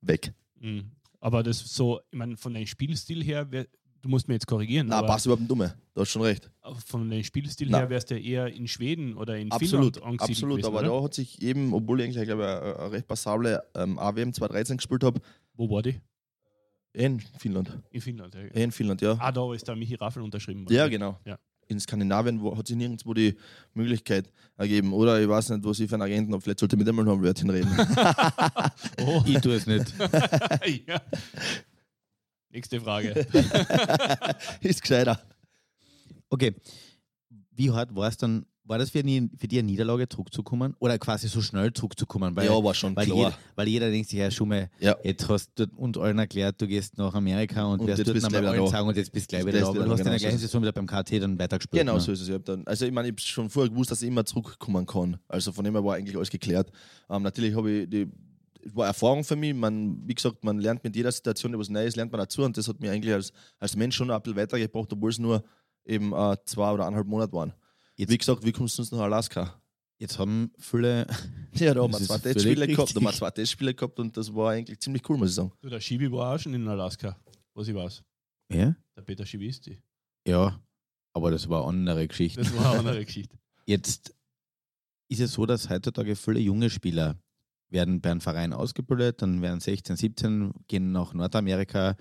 weg. Mhm. Aber das so, ich meine, von deinem Spielstil her, wär, du musst mir jetzt korrigieren, Na, passt überhaupt nicht dumme. Du hast schon recht. von deinem Spielstil Na. her wärst du eher in Schweden oder in Absolut, Finnland angesiedelt absolut. gewesen, aber oder? da hat sich eben, obwohl ich eigentlich, glaube eine, eine recht passable ähm, AWM 2013 gespielt habe, Wo war die? In Finnland. In Finnland. Ja, In Finnland, ja. Ah, da ist der Michi Raffel unterschrieben worden. Ja, genau. Ja. In Skandinavien wo, hat sich nirgendwo die Möglichkeit ergeben. Oder ich weiß nicht, was ich für einen Agenten habe. Vielleicht sollte ich mit dem mal noch ein Wörtchen reden. Oh, Ich tue es nicht. ja. Nächste Frage. ist gescheiter. Okay. Wie hart war es dann? War das für, die, für die eine Niederlage zurückzukommen? Oder quasi so schnell zurückzukommen? Weil, ja, war schon weil, klar. jeder, weil jeder denkt sich, ja, schon mal, Ja. jetzt hast du uns allen erklärt, du gehst nach Amerika und, Und wirst jetzt dort wieder allen da. sagen und jetzt bist du gleich wieder da. du hast in wieder der gleichen genau Saison wieder beim KT dann weitergespielt. Genau ne? so ist es. Ich dann, also ich meine, ich habe schon vorher gewusst, dass ich immer zurückkommen kann. Also von dem her war eigentlich alles geklärt. Ähm, natürlich habe ich die es war Erfahrung für mich. Man, wie gesagt, man lernt mit jeder Situation etwas Neues, lernt man dazu und das hat mir eigentlich als, als Mensch schon ein bisschen weitergebracht, obwohl es nur eben äh, zwei oder eineinhalb Monate waren. Jetzt- wie gesagt, wie kommst du uns nach Alaska? Jetzt haben viele, Ja, da haben wir ist zwei Testspiele gehabt, da haben wir zwei Testspiele gehabt und das war eigentlich ziemlich cool, muss ich sagen. Du, der Schibi war auch schon in Alaska, was ich weiß. ja, Der Peter Schibisti. ja, aber das war eine andere Geschichte. Das war eine andere Geschichte. Jetzt ist es so, dass heutzutage viele junge Spieler werden bei einem Verein ausgebildet, dann werden 16, 17, gehen nach Nordamerika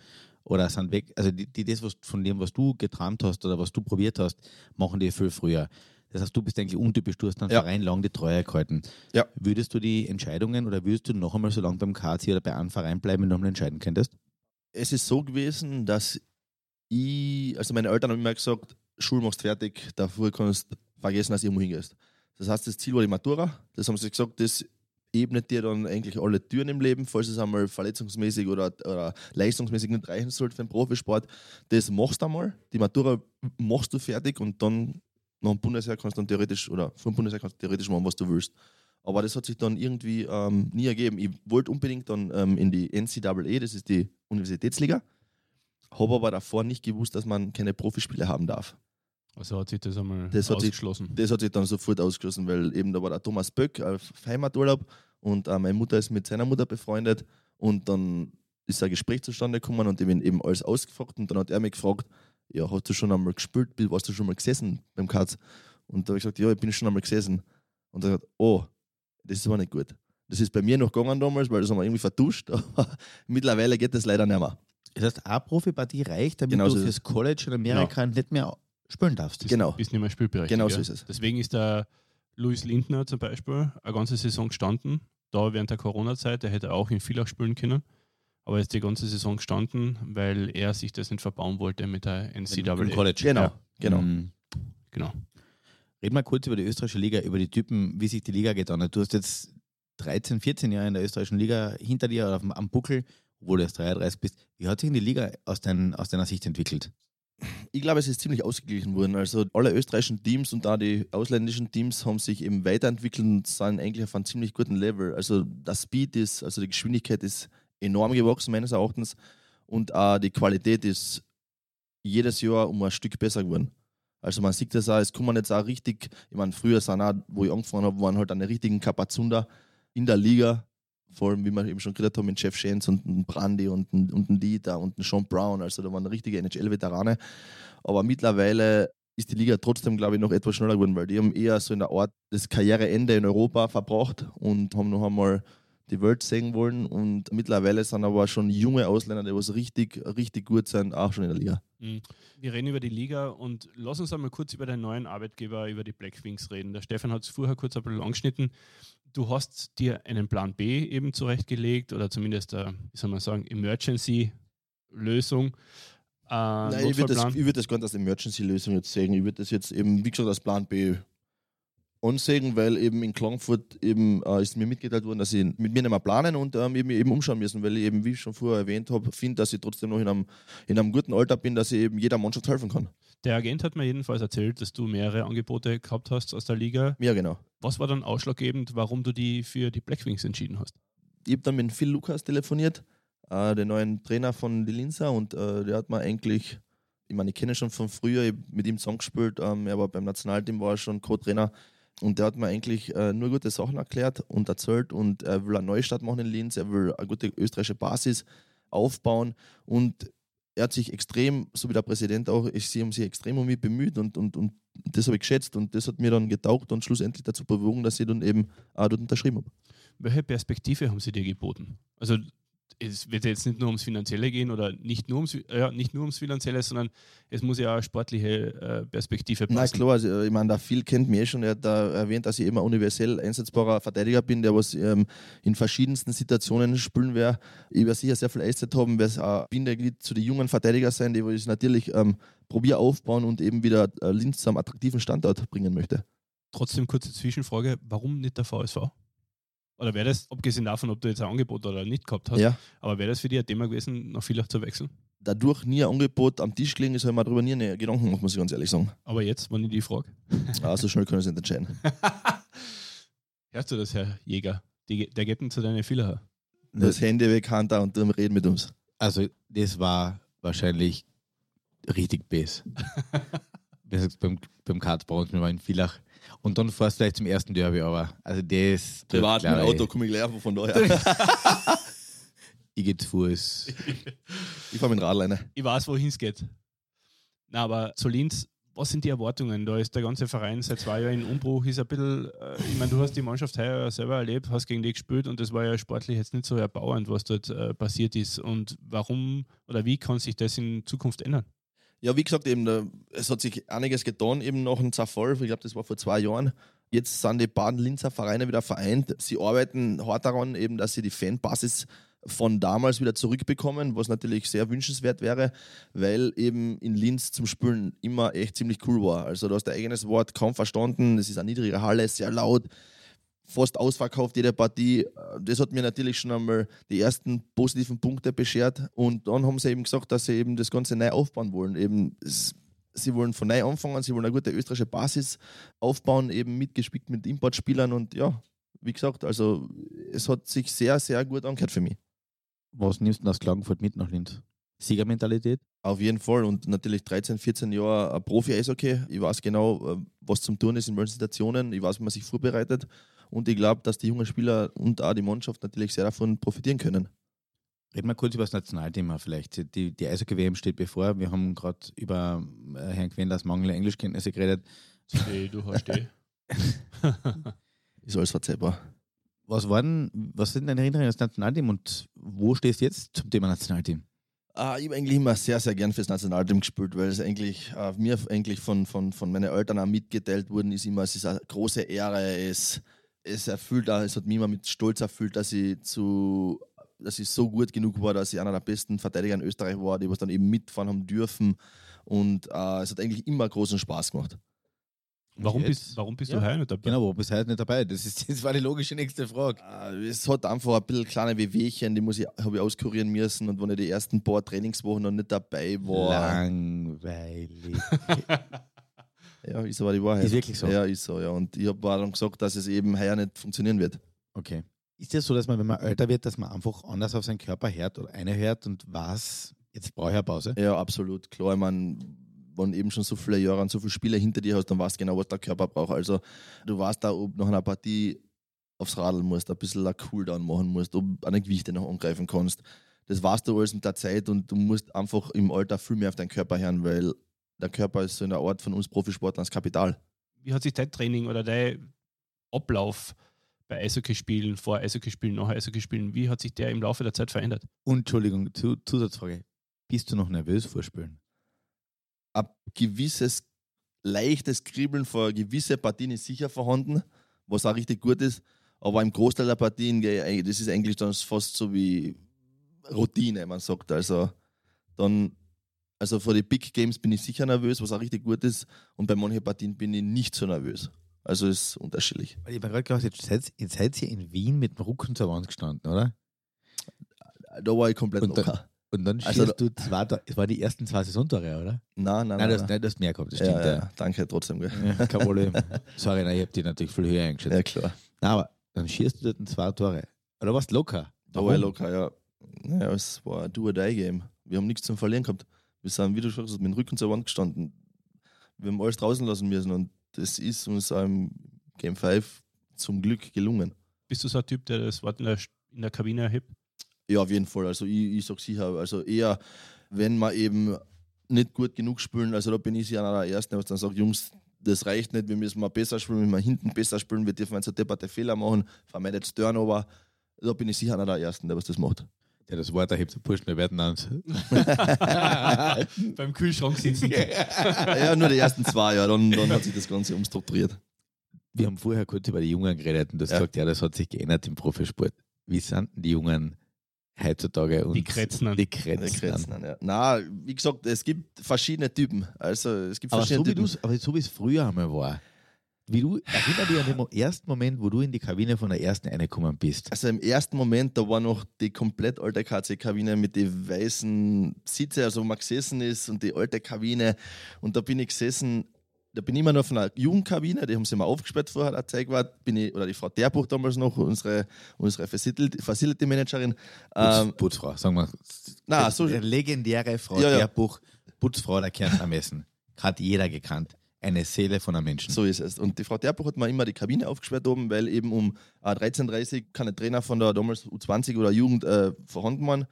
oder sind weg. Also die, die das, was von dem, was du geträumt hast oder was du probiert hast, machen die viel früher. Das heißt, du bist eigentlich untypisch, du hast einem Ja. Verein lang die Treue gehalten. Ja. Würdest du die Entscheidungen oder würdest du noch einmal so lange beim KC oder bei einem Verein bleiben, wenn du nochmal entscheiden könntest? Es ist so gewesen, dass ich, also meine Eltern haben immer gesagt, Schule machst fertig, dafür kannst du vergessen, dass du irgendwo hingehst. Das heißt, das Ziel war die Matura. Das haben sie gesagt, das ebnet dir dann eigentlich alle Türen im Leben, falls es einmal verletzungsmäßig oder, oder leistungsmäßig nicht reichen sollte für den Profisport. Das machst du einmal. Die Matura machst du fertig und dann nach dem Bundesheer kannst du dann theoretisch, oder vom Bundesheer kannst du theoretisch machen, was du willst. Aber das hat sich dann irgendwie ähm, nie ergeben. Ich wollte unbedingt dann ähm, in die NCAA, das ist die Universitätsliga, habe aber davor nicht gewusst, dass man keine Profispiele haben darf. Also hat sich das einmal Das hat sich- ausgeschlossen. Das hat sich dann sofort ausgeschlossen, weil eben da war der Thomas Böck auf Heimaturlaub und äh, meine Mutter ist mit seiner Mutter befreundet und dann ist ein Gespräch zustande gekommen und ich bin eben alles ausgefragt und dann hat er mich gefragt, ja, hast du schon einmal gespielt, warst du schon mal gesessen beim Katz? Und da habe ich gesagt, ja, ich bin schon einmal gesessen. Und er hat gesagt, oh, das ist aber nicht gut. Das ist bei mir noch gegangen damals, weil das haben wir irgendwie vertuscht, aber mittlerweile geht das leider nicht mehr. Das heißt, eine Profipartie reicht, damit Genau du fürs College in Amerika nicht mehr spielen darfst. Bist- genau. Bist nicht mehr spielberechtigt. Genau so ist es. Deswegen ist der Luis Lindner zum Beispiel eine ganze Saison gestanden. Da während der Corona-Zeit, der hätte auch in Villach spielen können. Aber er ist die ganze Saison gestanden, weil er sich das nicht verbauen wollte mit der NCAA. Im College. Genau, Ja. genau. Mhm. Genau. Reden wir kurz über die österreichische Liga, über die Typen, wie sich die Liga getan hat. Du hast jetzt 13, 14 Jahre in der österreichischen Liga hinter dir oder am Buckel, obwohl du erst 33 bist. Wie hat sich denn die Liga aus, dein, aus deiner Sicht entwickelt? Ich glaube, es ist ziemlich ausgeglichen worden. Also alle österreichischen Teams und da die ausländischen Teams haben sich eben weiterentwickelt und sind eigentlich auf einem ziemlich guten Level. Also der Speed ist, also die Geschwindigkeit ist enorm gewachsen meines Erachtens und auch die Qualität ist jedes Jahr um ein Stück besser geworden. Also man sieht das auch, es kommen jetzt auch richtig, ich meine, früher sind auch, wo ich angefangen habe, waren halt eine richtigen Kapazunder in der Liga, vor allem, wie wir eben schon geredet haben, mit Jeff Shens und ein Brandy und ein, und ein Dieter und ein Sean Brown, also da waren richtige NHL-Veterane. Aber mittlerweile ist die Liga trotzdem, glaube ich, noch etwas schneller geworden, weil die haben eher so in der Art das Karriereende in Europa verbracht und haben noch einmal die Welt sehen wollen. Und mittlerweile sind aber schon junge Ausländer, die was richtig, richtig gut sind, auch schon in der Liga. Mhm. Wir reden über die Liga und lass uns einmal kurz über deinen neuen Arbeitgeber, über die Black Wings reden. Der Stefan hat es vorher kurz ein bisschen angeschnitten. Du hast dir einen Plan B eben zurechtgelegt oder zumindest, eine, wie soll man sagen, Emergency-Lösung. äh, Nein, ich würde das, ich würd das gar nicht als Emergency-Lösung jetzt sehen. Ich würde das jetzt eben, wie gesagt, als Plan B ansehen, weil eben in Klagenfurt eben äh, ist mir mitgeteilt worden, dass sie mit mir nicht mehr planen und ähm, eben, eben umschauen müssen, weil ich eben, wie ich schon vorher erwähnt habe, finde, dass ich trotzdem noch in einem, in einem guten Alter bin, dass ich eben jeder Mannschaft helfen kann. Der Agent hat mir jedenfalls erzählt, dass du mehrere Angebote gehabt hast aus der Liga. Ja, genau. Was war dann ausschlaggebend, warum du die für die Blackwings entschieden hast? Ich habe dann mit Phil Lukas telefoniert, äh, den neuen Trainer von die Linzer und äh, der hat mir eigentlich, ich meine, ich kenne ihn schon von früher, ich mit ihm zusammengespielt, ähm, er war beim Nationalteam, war er schon Co-Trainer und der hat mir eigentlich äh, nur gute Sachen erklärt und erzählt und er will eine Neustart machen in Linz, er will eine gute österreichische Basis aufbauen und er hat sich extrem, so wie der Präsident auch, ich sie haben sich extrem um mich bemüht und, und, und das habe ich geschätzt und das hat mir dann getaugt und schlussendlich dazu bewogen, dass ich dann eben auch dort unterschrieben habe. Welche Perspektive haben sie dir geboten? Also es wird jetzt nicht nur ums Finanzielle gehen oder nicht nur ums, ja, nicht nur ums Finanzielle, sondern es muss ja auch eine sportliche äh, Perspektive Na passen. klar, also, ich meine, der Phil kennt mich eh schon. Er hat da erwähnt, dass ich immer universell einsetzbarer Verteidiger bin, der was ähm, in verschiedensten Situationen spielen werde. Ich werde sicher sehr viel Eiszeit haben, werde auch Bindeglied zu den jungen Verteidiger sein, die ich natürlich ähm, probiere aufbauen und eben wieder äh, Linz zu einem attraktiven Standort bringen möchte. Trotzdem kurze Zwischenfrage, warum nicht der VSV? Oder wäre das, abgesehen davon, ob du jetzt ein Angebot oder nicht gehabt hast, Ja. aber wäre das für dich ein Thema gewesen, nach Villach zu wechseln? Dadurch nie ein Angebot am Tisch gelegen ist, habe ich mir darüber nie eine Gedanken gemacht, muss ich ganz ehrlich sagen. Aber jetzt, wenn ich die frage, Ah, so schnell können wir es nicht entscheiden. hörst du das, Herr Jäger? Die, der geht nicht zu deinen Villacher. Das Handy weg, Hand da und dann reden mit uns. Also, das war wahrscheinlich richtig bes. Wie gesagt, beim, beim Kartbau und wir waren in Villach. Und dann fährst du vielleicht zum ersten Derby, aber also das. Privat mit Auto komme ich gleich von daher. Ich gehe zu Fuß. ich fahre mit dem Radl rein. Ich weiß, wohin es geht. Na, aber zu Linz, was sind die Erwartungen? Da ist der ganze Verein seit zwei Jahren in Umbruch, ist ein bisschen, äh, ich meine, du hast die Mannschaft heuer ja selber erlebt, hast gegen die gespielt und das war ja sportlich jetzt nicht so erbauend, was dort äh, passiert ist. Und warum oder wie kann sich das in Zukunft ändern? Ja, wie gesagt, eben, es hat sich einiges getan, eben nach dem Zerfall. Ich glaube, das war vor zwei Jahren. Jetzt sind die Baden-Linzer Vereine wieder vereint. Sie arbeiten hart daran, eben, dass sie die Fanbasis von damals wieder zurückbekommen, was natürlich sehr wünschenswert wäre, weil eben in Linz zum Spielen immer echt ziemlich cool war. Also du hast dein eigenes Wort kaum verstanden, es ist eine niedrige Halle, sehr laut, fast ausverkauft jede Partie. Das hat mir natürlich schon einmal die ersten positiven Punkte beschert und dann haben sie eben gesagt, dass sie eben das Ganze neu aufbauen wollen. Eben Sie wollen von neu anfangen, sie wollen eine gute österreichische Basis aufbauen, eben mitgespickt mit Importspielern und ja, wie gesagt, also es hat sich sehr, sehr gut angehört für mich. Was nimmst du aus Klagenfurt mit nach Linz? Siegermentalität? Auf jeden Fall und natürlich 13, 14 Jahre ein Profi-Eishockey. Ich weiß genau, äh, was zum Tun ist in welchen Situationen. Ich weiß, wie man sich vorbereitet und ich glaube, dass die jungen Spieler und auch die Mannschaft natürlich sehr davon profitieren können. Reden wir kurz über das Nationalthema vielleicht. Die, die Eishockey-WM steht bevor. Wir haben gerade über äh, Herrn Quenders mangelnde Englischkenntnisse geredet. Steh, du hast steh. Ist alles verzeihbar. Was, waren, was sind deine Erinnerungen an das Nationalteam und wo stehst du jetzt zum Thema Nationalteam? Ah, ich habe eigentlich immer sehr, sehr gern fürs Nationalteam gespielt, weil es eigentlich äh, mir eigentlich von, von, von meinen Eltern auch mitgeteilt worden ist, immer, es ist eine große Ehre, es, es erfüllt es hat mich immer mit Stolz erfüllt, dass ich zu dass ich so gut genug war, dass ich einer der besten Verteidiger in Österreich war, die was dann eben mitfahren haben dürfen. Und äh, es hat eigentlich immer großen Spaß gemacht. Warum jetzt? bist, warum bist Ja. du heuer nicht dabei? Genau, wo bist du heute nicht dabei? Das, ist, das war die logische nächste Frage. Äh, Es hat einfach ein bisschen kleine Wehwehchen, die muss ich, habe ich auskurieren müssen. Und wenn ich die ersten paar Trainingswochen noch nicht dabei war, Langweilig. ja, ist aber die Wahrheit. Ist wirklich so? Ja, ist so, ja. Und ich habe dann gesagt, dass es eben heuer nicht funktionieren wird. Okay. Ist das so, dass man, wenn man älter wird, dass man einfach anders auf seinen Körper hört oder eine hört und was, jetzt brauche ich eine Pause? Ja, absolut. Klar, ich meine, wenn eben schon so viele Jahre und so viele Spiele hinter dir hast, dann weißt du genau, was der Körper braucht. Also du weißt da, ob nach einer Partie aufs Radl musst, ein bisschen ein Cooldown machen musst, ob eine Gewichte noch angreifen kannst. Das weißt du alles mit der Zeit und du musst einfach im Alter viel mehr auf deinen Körper hören, weil der Körper ist so in der Art von uns Profisportlern das Kapital. Wie hat sich dein Training oder dein Ablauf bei Eishockeyspielen, vor Eishockeyspielen, nach Eishockeyspielen, wie hat sich der im Laufe der Zeit verändert? Und Entschuldigung, zu, Zusatzfrage. Bist du noch nervös vor Spielen? ein gewisses leichtes Kribbeln vor gewisse Partien ist sicher vorhanden, was auch richtig gut ist. Aber im Großteil der Partien, das ist eigentlich dann fast so wie Routine, man sagt. Also dann Also vor den Big Games bin ich sicher nervös, was auch richtig gut ist. Und bei manchen Partien bin ich nicht so nervös. Also ist unterschiedlich. Ich habe gerade gedacht, jetzt seid, jetzt seid ihr in Wien mit dem Rücken zur Wand gestanden, oder? Da war ich komplett Und dann- locker. Und dann Also schießt du zwei, es waren die ersten zwei Saisontore, oder? Nein, nein, Nein, nein. du hast, nein. hast mehr gehabt, das stimmt. ja, Ja, danke trotzdem. Gell? ja. kein Problem. Sorry, nein, ich habe die natürlich viel höher eingeschätzt. Ja, klar. Nein, aber dann schießt du dort zwei Tore. Oder warst du locker? Da war ich locker, ja. Naja, es war ein Do-or-Die-Game. Wir haben nichts zum Verlieren gehabt. Wir sind, wie du schon gesagt hast, mit dem Rücken zur Wand gestanden. Wir haben alles draußen lassen müssen und das ist uns im Game 5 zum Glück gelungen. Bist du so ein Typ, der das Wort in der, in der Kabine erhebt? Ja, auf jeden Fall. Also ich, ich sag sicher, also eher, wenn wir eben nicht gut genug spielen, also da bin ich sicher einer der Ersten, was dann sagt, Jungs, das reicht nicht, wir müssen mal besser spielen, wir müssen hinten besser spielen, wir dürfen jetzt eine Debatte Fehler machen, vermeidet Turnover. Da bin ich sicher einer der Ersten, der was das macht. Der das Wort erhebt, so Burschen, wir werden uns. Beim Kühlschrank sitzen. ja, nur die ersten zwei, ja, dann, dann hat sich das Ganze umstrukturiert. Wir haben vorher kurz über die Jungen geredet und du hast Ja. gesagt, ja, das hat sich geändert im Profisport. Wie sind denn die Jungen heutzutage? Und Die Kretzen an. Die Der Kretzen. Kretzen, ja. Na, wie gesagt, es gibt verschiedene Typen. Also es gibt Aber verschiedene so, Typen. aber so wie es früher einmal war. Wie du, erinner dich an den ersten Moment, wo du in die Kabine von der ersten reingekommen bist. Also im ersten Moment, da war noch die komplett alte KC-Kabine mit den weißen Sitze, also wo man gesessen ist und die alte Kabine. Und da bin ich gesessen, da bin ich immer noch von einer Jugendkabine, die haben sie mal aufgesperrt vorher, der Zeig war, bin ich, oder die Frau Derbuch damals noch, unsere, unsere Facility, Facility Managerin. Ähm, Putz, Putzfrau, sagen wir. na, so, legendäre Frau Ja, ja. Derbuch, Putzfrau der Kärntnermessen. Hat jeder gekannt. Eine Seele von einem Menschen. So ist es. Und die Frau Terbuch hat mir immer die Kabine aufgesperrt oben, weil eben um äh, 13.30 Uhr keine Trainer von der damals U20 oder Jugend äh, vorhanden waren.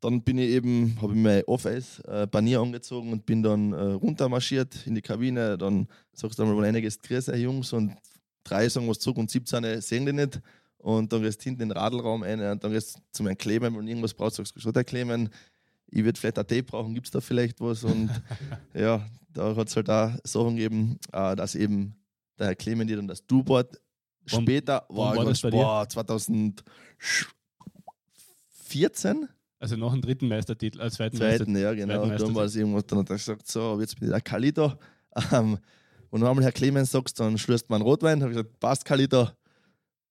Dann bin ich eben, habe ich mein Off-Eis-Panier angezogen und bin dann äh, runtermarschiert in die Kabine. Dann sagst du einmal, wenn einiges Grüße, Jungs, und drei sagen was zurück und 17 sehen die nicht. Und dann gehst du hinten in den Radlraum rein und dann gehst du zu meinem Clemen, wenn irgendwas brauchst, sagst du, der Clemen, ich würde vielleicht ein Tee brauchen, gibt es da vielleicht was? Und ja, da hat es halt auch Sachen gegeben, äh, dass eben der Herr Clement dann das Wann- später wann war, war das bei dir? boah, 2014, Also noch einen dritten Meistertitel, als zweiten, zweiten, Meistertitel. ja genau, Meistertitel. dann war es irgendwas, dann hat er gesagt, so, jetzt bin ich der Kalito. Ähm, und einmal Herr Clemens sagst, dann schlürst man Rotwein, habe ich gesagt, passt Kalito,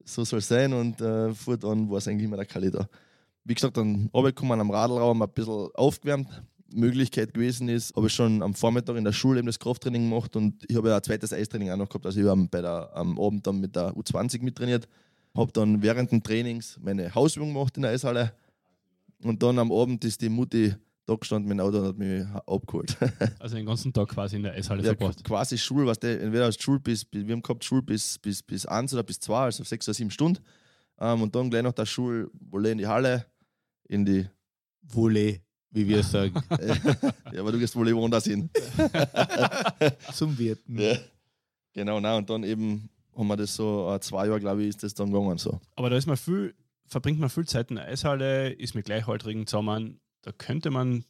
so soll es sein und äh, fortan war es eigentlich immer der Kalito. Wie gesagt, dann runtergekommen am Radlraum, ein bisschen aufgewärmt. Möglichkeit gewesen ist, habe ich schon am Vormittag in der Schule eben das Krafttraining gemacht und ich habe ja ein zweites Eistraining auch noch gehabt. Also ich habe bei der, am Abend dann mit der U20 mittrainiert, habe dann während des Trainings meine Hausübung gemacht in der Eishalle und dann am Abend ist die Mutti da gestanden dem Auto und hat mich abgeholt. Also den ganzen Tag quasi in der Eishalle Ja, verbracht. quasi Schule, was der, entweder aus Schule bis, bis, wir haben gehabt Schule bis, bis, bis 1 oder bis 2, also sechs oder sieben Stunden. Ähm, und dann gleich nach der Schule wolle in die Halle, in die, Volley, wie wir sagen. ja, aber du gehst wohl woanders hin. Zum Wirten. Ja. Genau, na, und dann eben haben wir das so, äh, zwei Jahre, glaube ich, ist das dann gegangen. So. Aber da ist man viel, verbringt man viel Zeit in der Eishalle, ist mit Gleichaltrigen zusammen. Da könnte man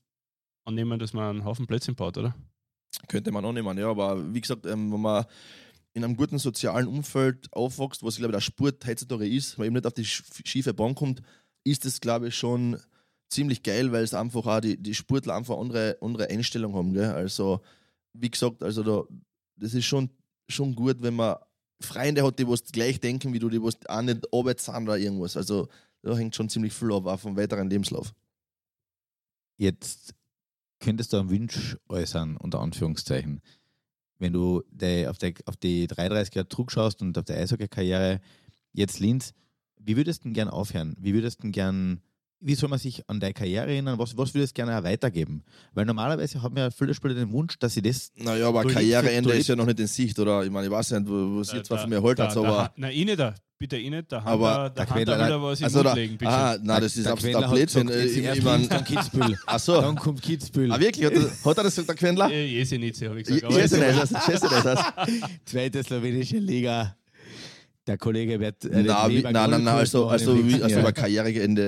annehmen, dass man einen Haufen Plätzchen baut, oder? Könnte man auch nehmen, ja, aber wie gesagt, ähm, wenn man in einem guten sozialen Umfeld aufwächst, was ich glaube, der Sport heutzutage ist, weil eben nicht auf die sch- schiefe Bahn kommt, ist das, glaube ich, schon ziemlich geil, weil es einfach auch die, die Sportler einfach andere, andere Einstellung haben. Gell? Also, wie gesagt, also da, das ist schon, schon gut, wenn man Freunde hat, die was gleich denken wie du, die was auch nicht Arbeit sind oder irgendwas. Also, da hängt schon ziemlich viel ab, auch vom weiteren Lebenslauf. Jetzt könntest du einen Wunsch äußern, unter Anführungszeichen. Wenn du auf, die, auf die 33 Jahre zurückschaust und auf die Eishockey-Karriere, jetzt Linz, wie würdest du denn gern aufhören? Wie würdest du denn gern, wie soll man sich an deine Karriere erinnern? Was, was würdest du gerne auch weitergeben? Weil normalerweise haben ja viele Spieler den Wunsch, dass sie das Naja, aber Karriereende ist ja noch nicht in Sicht, oder? Ich meine, ich weiß nicht, was ihr zwar Da- von mir erholt da- habt, da- aber. Nein, ich nicht, da. bitte ich nicht. Da Aber hat der der, Hand wieder was Also, da, legen, bitte. ah, nein, das ist der absolut Blödsinn. Ich, mein, dann Kitzbühel. ach so. Dann kommt Kitzbühel. Ah, wirklich? Hat, er- hat er das gesagt, der Quendler? Jesenitze, habe ich gesagt. Das. das. Zweite slowenische Liga. Der Kollege wird. Nein, äh, den wie, nein, nein, Goldkurs also, also, wie, also bei Karriereende,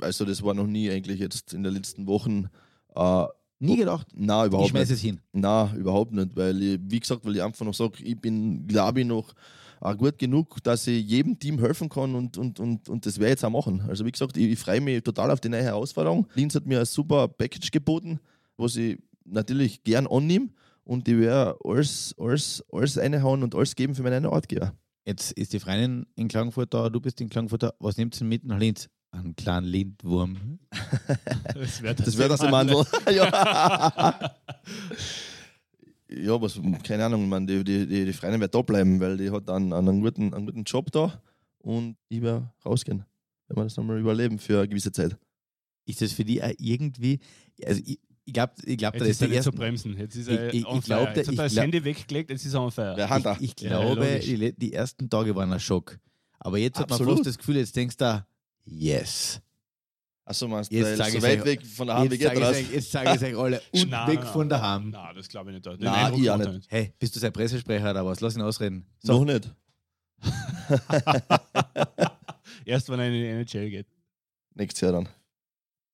äh, also das war noch nie eigentlich jetzt in den letzten Wochen. Äh, Nie gedacht. nein, Ich überhaupt schmeiß nicht. es hin. Nein, überhaupt nicht, weil ich, wie gesagt, weil ich einfach noch sage, ich bin, glaube ich, noch äh, gut genug, dass ich jedem Team helfen kann und, und, und, und das werde ich jetzt auch machen. Also wie gesagt, ich, ich freue mich total auf die neue Herausforderung. Linz hat mir ein super Package geboten, was ich natürlich gern annehme und ich werde alles, alles, alles reinhauen und alles geben für meinen Arbeitgeber. Jetzt ist die Freundin in Klagenfurt da, du bist in Klagenfurt da. Was nimmt sie mit nach Linz? Einen kleinen Lindwurm. Das wäre Das wäre das im Mandel. ja. ja, was, keine Ahnung, man, die, die, die, die Freundin wird da bleiben, weil die hat einen, einen, guten, einen guten Job da und ich werde rausgehen, wenn wir das nochmal überleben für eine gewisse Zeit. Ist das für die auch irgendwie, also ich, ich glaube, ich glaub, Jetzt das ist ist er der nicht zu erste. bremsen. Jetzt ist Ich- er ich- on ich glaub, fire. Jetzt hat er das glaub- Handy weggelegt, jetzt ist er on fire. Da? Ich, ich Ja, glaube, logisch. die, ersten Tage waren ein Schock. Aber jetzt hat man Absolut. fast das Gefühl, jetzt denkst du, yes. Achso, meinst du, Jetzt sag so ich weit euch- weg von der Hand, wie Jetzt geht sage das? jetzt sage ich euch alle, und Nein, weg nein, von nein. daheim. Nein, das glaube ich nicht. Den Nein, ich auch er nicht. Hey, bist du sein Pressesprecher oder was? Lass ihn ausreden. So, Noch nicht. Erst wenn er in die NHL geht. Nächstes Jahr dann.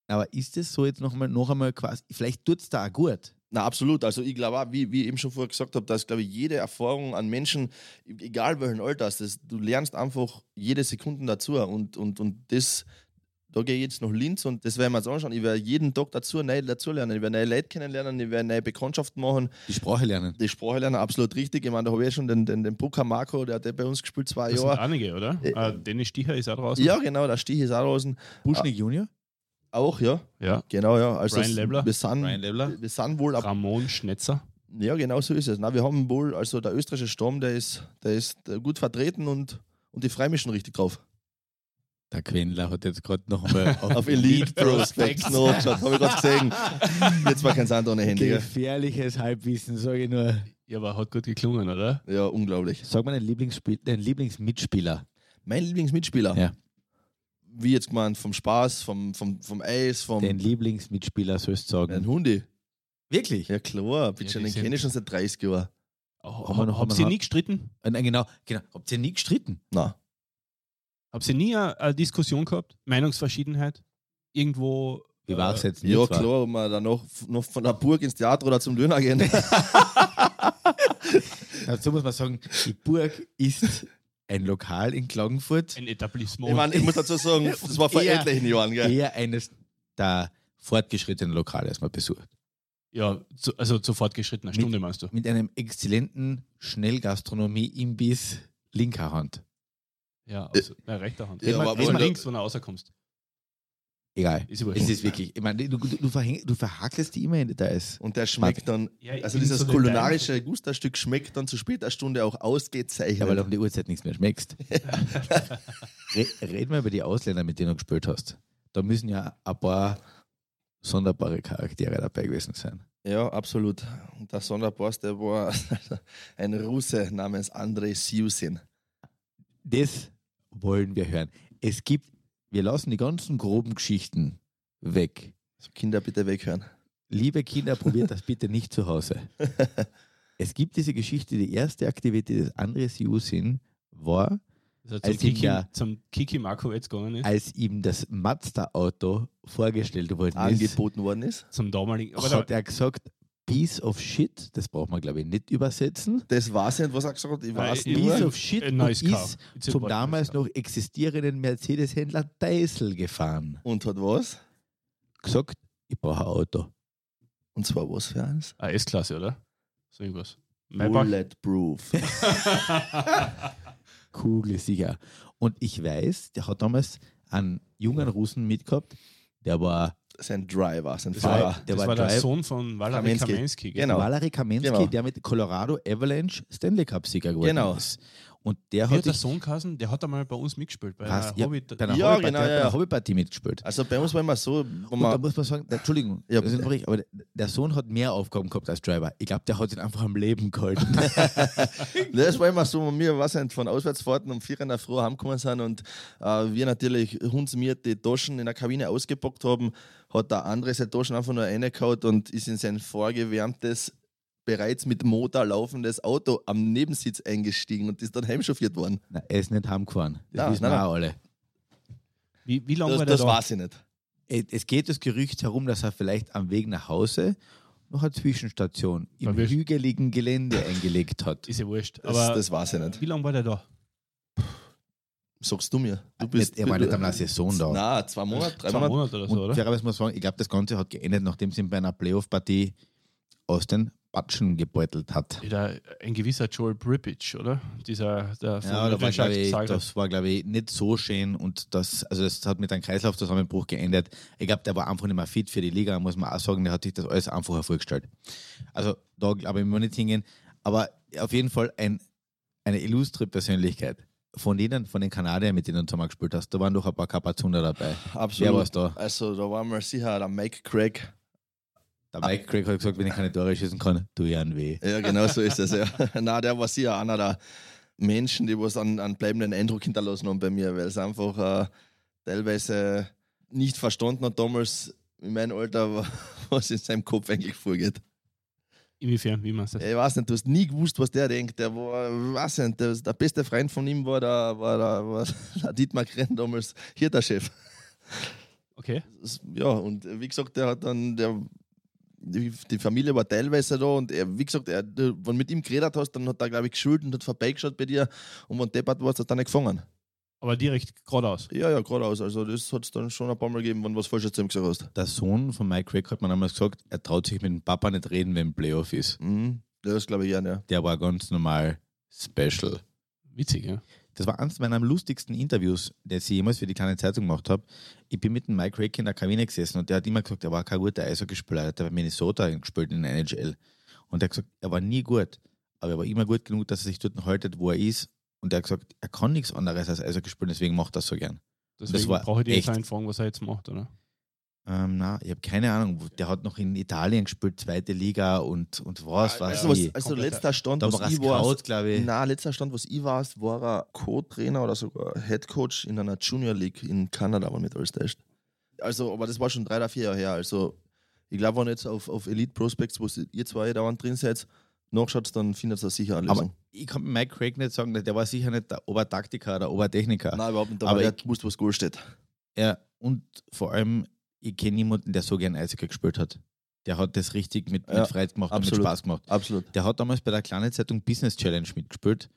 Aber ist es so jetzt noch einmal, noch einmal quasi, vielleicht tut es da auch gut. Na, absolut. Also ich glaube auch, wie, wie ich eben schon vorher gesagt habe, dass glaube ich jede Erfahrung an Menschen, egal welchen Alters, das, du lernst einfach jede Sekunde dazu und, und, und das, da gehe ich jetzt nach Linz und das werden wir uns anschauen. Ich werde jeden Tag dazu, neu dazu lernen. Ich werde neue Leute kennenlernen, ich werde neue Bekanntschaften machen, Die Sprache lernen. die Sprache lernen, absolut richtig. Ich meine, da habe ich ja schon den, den, den Puka Marco, der hat ja bei uns gespielt zwei Das sind Jahre. einige, oder? Äh, Äh, Dennis Sticher ist auch draußen. Ja, genau, der Stich ist auch draußen. Buschnick Junior, Auch, ja. ja. Genau, ja. Also Brian Lebler. Wir sind, Brian Lebler. wir sind wohl ab Ramon Schnetzer. Ja, genau so ist es. Na, wir haben wohl, also der österreichische Sturm, der ist, der ist äh, gut vertreten und, und die freuen mich schon richtig drauf. Der Quendler hat jetzt gerade noch einmal Auf Elite Prospects noch geschaut, habe ich gerade gesehen. Jetzt war kein Sand ohne Handy. Gefährliches Halbwissen, sage ich nur. Ja, aber hat gut geklungen, oder? Ja, unglaublich. Sag mal deinen, Lieblingsspiel, deinen Lieblingsmitspieler. Mein Lieblingsmitspieler. Ja. Wie jetzt gemeint, vom Spaß, vom, vom, vom Eis, vom Den Lieblingsmitspieler sollst du ein sagen. Hundi. Wirklich? Ja klar, bitte, Ja, den kenne ich schon seit 30 Jahren. Oh, Haben noch- Habt haben ihr nie gestritten? Äh, Nein, genau, genau. Habt ihr nie gestritten? Na, Habt ihr nie eine, eine Diskussion gehabt? Meinungsverschiedenheit? Irgendwo. Wie war es jetzt nicht? ja klar, ob wir dann noch, noch von der Burg ins Theater oder zum Döner gehen. Dazu muss man sagen, die Burg ist ein Lokal in Klagenfurt, Ein Etablissement. ich, meine, ich muss dazu sagen, das war vor Eher- etlichen Jahren. Gell? eher eines der fortgeschrittenen Lokale, das man besucht. ja, zu, also zu fortgeschrittener Mit- Stunde meinst du? Mit einem exzellenten Schnellgastronomie-Imbiss linker Hand. Ja, also, ja rechter Hand. Ja, aber wohl- links, wenn du rauskommst. Egal. Ist. Es ist wirklich, ich meine, du, du, du, verhäng, du verhakelst die immer in Details. Und der schmeckt dann, Ja, also in dieses so kulinarische Gusterstück schmeckt dann zu später Stunde auch ausgezeichnet. Ja, weil du um die Uhrzeit nichts mehr schmeckst. Re reden wir über die Ausländer, mit denen du gespielt hast. Da müssen ja ein paar sonderbare Charaktere dabei gewesen sein. Ja, absolut. Und der Sonderboss, der war ein Russe namens Andrei Siusin. Das wollen wir hören. Es gibt, wir lassen die ganzen groben Geschichten weg. Also Kinder bitte weghören. Liebe Kinder, probiert das bitte nicht zu Hause. Es gibt diese Geschichte, die erste Aktivität des Andres Jusin war, Also zum, Als ihm Kiki, der- zum Kiki Markowitz gegangen ist. als ihm das Mazda-Auto vorgestellt worden ist, Angeboten worden ist. Zum damaligen. Aber da, hat er gesagt, Piece of Shit, das braucht man glaube ich nicht übersetzen. Das weiß ich nicht, was er gesagt hat. Ich weiß Nein, Piece of Shit nice ist zum damals noch existierenden Mercedes-Händler Deisel gefahren. Und hat was? Gesagt, ich brauche ein Auto. Und zwar was für eins? Ah, S-Klasse, oder? So irgendwas. Bulletproof. Kugelsicher. Und ich weiß, der hat damals einen jungen Russen mitgehabt, der war sein Driver, sein Das Fahrer. war, der das war war der Drive- Sohn von Valery Kamensky. Kamensky. gell? Genau. Valery Kamensky, Genau. der mit Colorado Avalanche Stanley Cup-Sieger geworden Genau. ist. Und der Wie hat hat der Sohn geheißen? Der hat einmal bei uns mitgespielt. Bei einer ja, bei einer Ja, Hobbypartie, genau, hat bei ja. einer Hobbypartie mitgespielt. Also bei uns war immer so, Und da muss man sagen, der, Entschuldigung, Ja, das ist richtig, aber der, Sohn hat mehr Aufgaben gehabt als Driver. Ich glaube, der hat ihn einfach am Leben gehalten. das war immer so, wo wir was von Auswärtsfahrten um vier in der Früh heimgekommen sind und äh, wir natürlich hundsmiert die Taschen in der Kabine ausgepackt haben, hat der andere seine Taschen einfach nur reingehauen und ist in sein vorgewärmtes, bereits mit Motor laufendes Auto am Nebensitz eingestiegen und ist dann heimchauffiert worden. Nein, er ist nicht heimgefahren. Das Ja, wissen nein, wir nein. auch alle. Wie, wie lange Das, war der das da? weiß ich nicht. Äh, Es geht das Gerücht herum, dass er vielleicht am Weg nach Hause noch eine Zwischenstation im Verwischt. hügeligen Gelände eingelegt hat. Ist ja wurscht. Das, Aber das weiß ich nicht. wie lange war der da? Sagst du mir. Du Nicht, er war nicht einmal eine Saison da. Nein, zwei Monate, drei Zwei Monate. Monate oder so, oder? fairerweise muss man sagen, ich glaube, das Ganze hat geendet, nachdem sie bei einer Playoff-Partie aus den Batschen gebeutelt hat. Da, ein gewisser Joel Brippage, oder? Dieser, der Ja, da war, ich, das war, glaube ich, nicht so schön und das, also das hat mit einem Kreislaufzusammenbruch geendet. Ich glaube, der war einfach nicht mehr fit für die Liga, muss man auch sagen, der hat sich das alles einfacher vorgestellt. Also da glaube ich, wir nicht hingehen. Aber auf jeden Fall ein, eine illustre Persönlichkeit. Von denen, von den Kanadiern, mit denen du zusammen gespielt hast, da waren doch ein paar Kapazunder dabei. Absolut. Wer war's da? Also da war mal sicher der Mike Craig. Der Mike Craig hat gesagt, wenn ich keine Tore schießen kann, tu ich einen weh. Ja, genau so ist es, ja. Nein, der war sicher einer der Menschen, die was einen, einen bleibenden Eindruck hinterlassen haben bei mir, weil es einfach äh, teilweise nicht verstanden hat damals in meinem Alter, was in seinem Kopf eigentlich vorgeht. Inwiefern, wie meinst du das? Ich weiß nicht, du hast nie gewusst, was der denkt. Der war, weiß nicht, der, der beste Freund von ihm war der, war der, war der Dietmar Krenn damals hier der Chef. Okay. Ja, und wie gesagt, der hat dann, der, die, Familie war teilweise da und er, wie gesagt, er, wenn du mit ihm geredet hast, dann hat er, glaube ich, geschult und hat vorbeigeschaut bei dir und wenn deppert warst, hat er nicht gefangen. Aber direkt geradeaus. Ja, ja, geradeaus. Also das hat es dann schon ein paar Mal gegeben, wenn du was Falsches zu ihm gesagt hast. Der Sohn von Mike Craig hat mir damals gesagt, er traut sich mit dem Papa nicht reden, wenn Playoff ist. Mhm. Das glaube ich ja, ja. Der war ganz normal special. Witzig, ja. Das war eines meiner lustigsten Interviews, das ich jemals für die kleine Zeitung gemacht habe. Ich bin mit dem Mike Craig in der Kabine gesessen und der hat immer gesagt, er war kein guter Eishockeyspieler. Er hat bei Minnesota gespielt in der NHL. Und er hat gesagt, er war nie gut, aber er war immer gut genug, dass er sich dort haltet, wo er ist. Und er hat gesagt, er kann nichts anderes als Eishockey spielen, deswegen macht er das so gern. Deswegen war brauche ich dir jetzt einen fragen, was er jetzt macht, oder? Ähm, na, ich habe keine Ahnung. Der hat noch in Italien gespielt, zweite Liga und, und was, was Also, was, wie. also Komplett- letzter Stand, Da was ich war, glaube ich. Na, letzter Stand, was ich war, war er Co-Trainer oder sogar Head Coach in einer Junior League in Kanada, wenn mit alles täuscht. Also, aber das war schon drei oder vier Jahre her. Also, ich glaube, wenn ihr jetzt auf, auf Elite Prospects, wo ihr zwei dauernd drin seid, nachschaut, dann findet ihr sicher eine Aber Lösung. ich kann Mike Craig nicht sagen, der war sicher nicht der Obertaktiker oder Obertechniker. Nein, überhaupt nicht. Aber Aber er ich- wusste, was Goal steht. Ja, und vor allem, ich kenne niemanden, der so gern Eishockey gespielt hat. Der hat das richtig mit, Ja, mit Freude gemacht und mit absolut. Spaß gemacht. Absolut. Der hat damals bei der kleinen Zeitung Business Challenge mitgespielt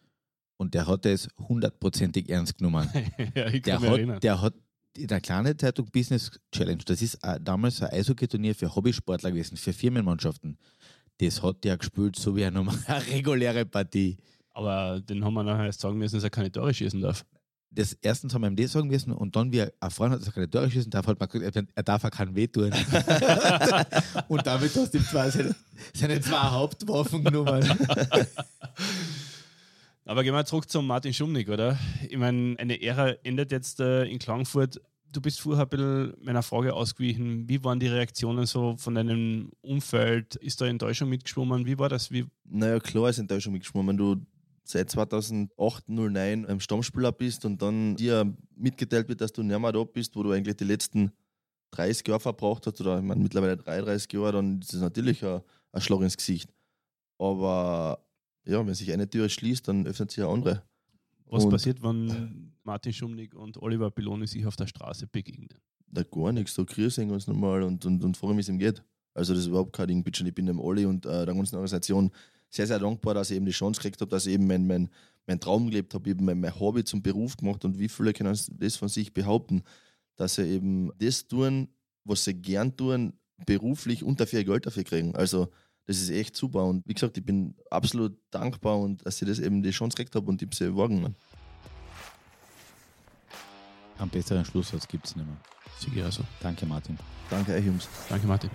und der hat es hundertprozentig ernst genommen. ja, ich Der kann mich hat, der hat in der kleinen Zeitung Business Challenge, das ist äh, damals ein Eishockey-Turnier für Hobbysportler gewesen, für Firmenmannschaften. Das hat der gespielt, so wie eine, normale, eine reguläre Partie. Aber den haben wir nachher erst sagen müssen, dass er keine Tore schießen darf. Das erstens haben wir ihm das sagen müssen und dann, wie er erfahren hat, dass er keine Tore schießen darf, hat man gesagt, er- darf auch keinen Weh tun. und damit hast du ihm zwar seine, seine zwei Hauptwaffen genommen. Aber gehen wir zurück zum Martin Schumnick, oder? Ich meine, eine Ära endet jetzt äh, in Klagenfurt. Du bist vorher ein bisschen meiner Frage ausgewichen. Wie waren die Reaktionen so von deinem Umfeld? Ist da Enttäuschung mitgeschwommen? Wie war das? Wie, Naja, klar ist Enttäuschung mitgeschwommen. Wenn du seit 2008, 09 ein Stammspieler bist und dann dir mitgeteilt wird, dass du nicht mehr da bist, wo du eigentlich die letzten 30 Jahre verbraucht hast, oder ich meine, mittlerweile 33 Jahre, dann ist das natürlich ein, ein Schlag ins Gesicht. Aber ja, wenn sich eine Tür schließt, dann öffnet sich eine andere. was Und- passiert, wenn Martin Schumnick und Oliver Piloni sich auf der Straße begegnen? Da gar nichts, da grüßen wir uns nochmal und, und, und fragen, wie es ihm geht. Also das ist überhaupt kein Ding, bitte. Ich bin dem Olli und äh, der ganzen Organisation sehr, sehr dankbar, dass ich eben die Chance gekriegt habe, dass ich eben mein, mein, mein Traum gelebt habe, eben mein, mein Hobby zum Beruf gemacht und wie viele können das von sich behaupten, dass sie eben das tun, was sie gern tun, beruflich und dafür ihr Geld dafür kriegen. Also das ist echt super und wie gesagt, ich bin absolut dankbar und dass ich das eben die Chance gekriegt habe und ich sie wahrgenommen. Am besseren Schlusssatz gibt es nicht mehr. Sicher also. Danke, Martin. Danke euch, Jungs. Danke, Martin.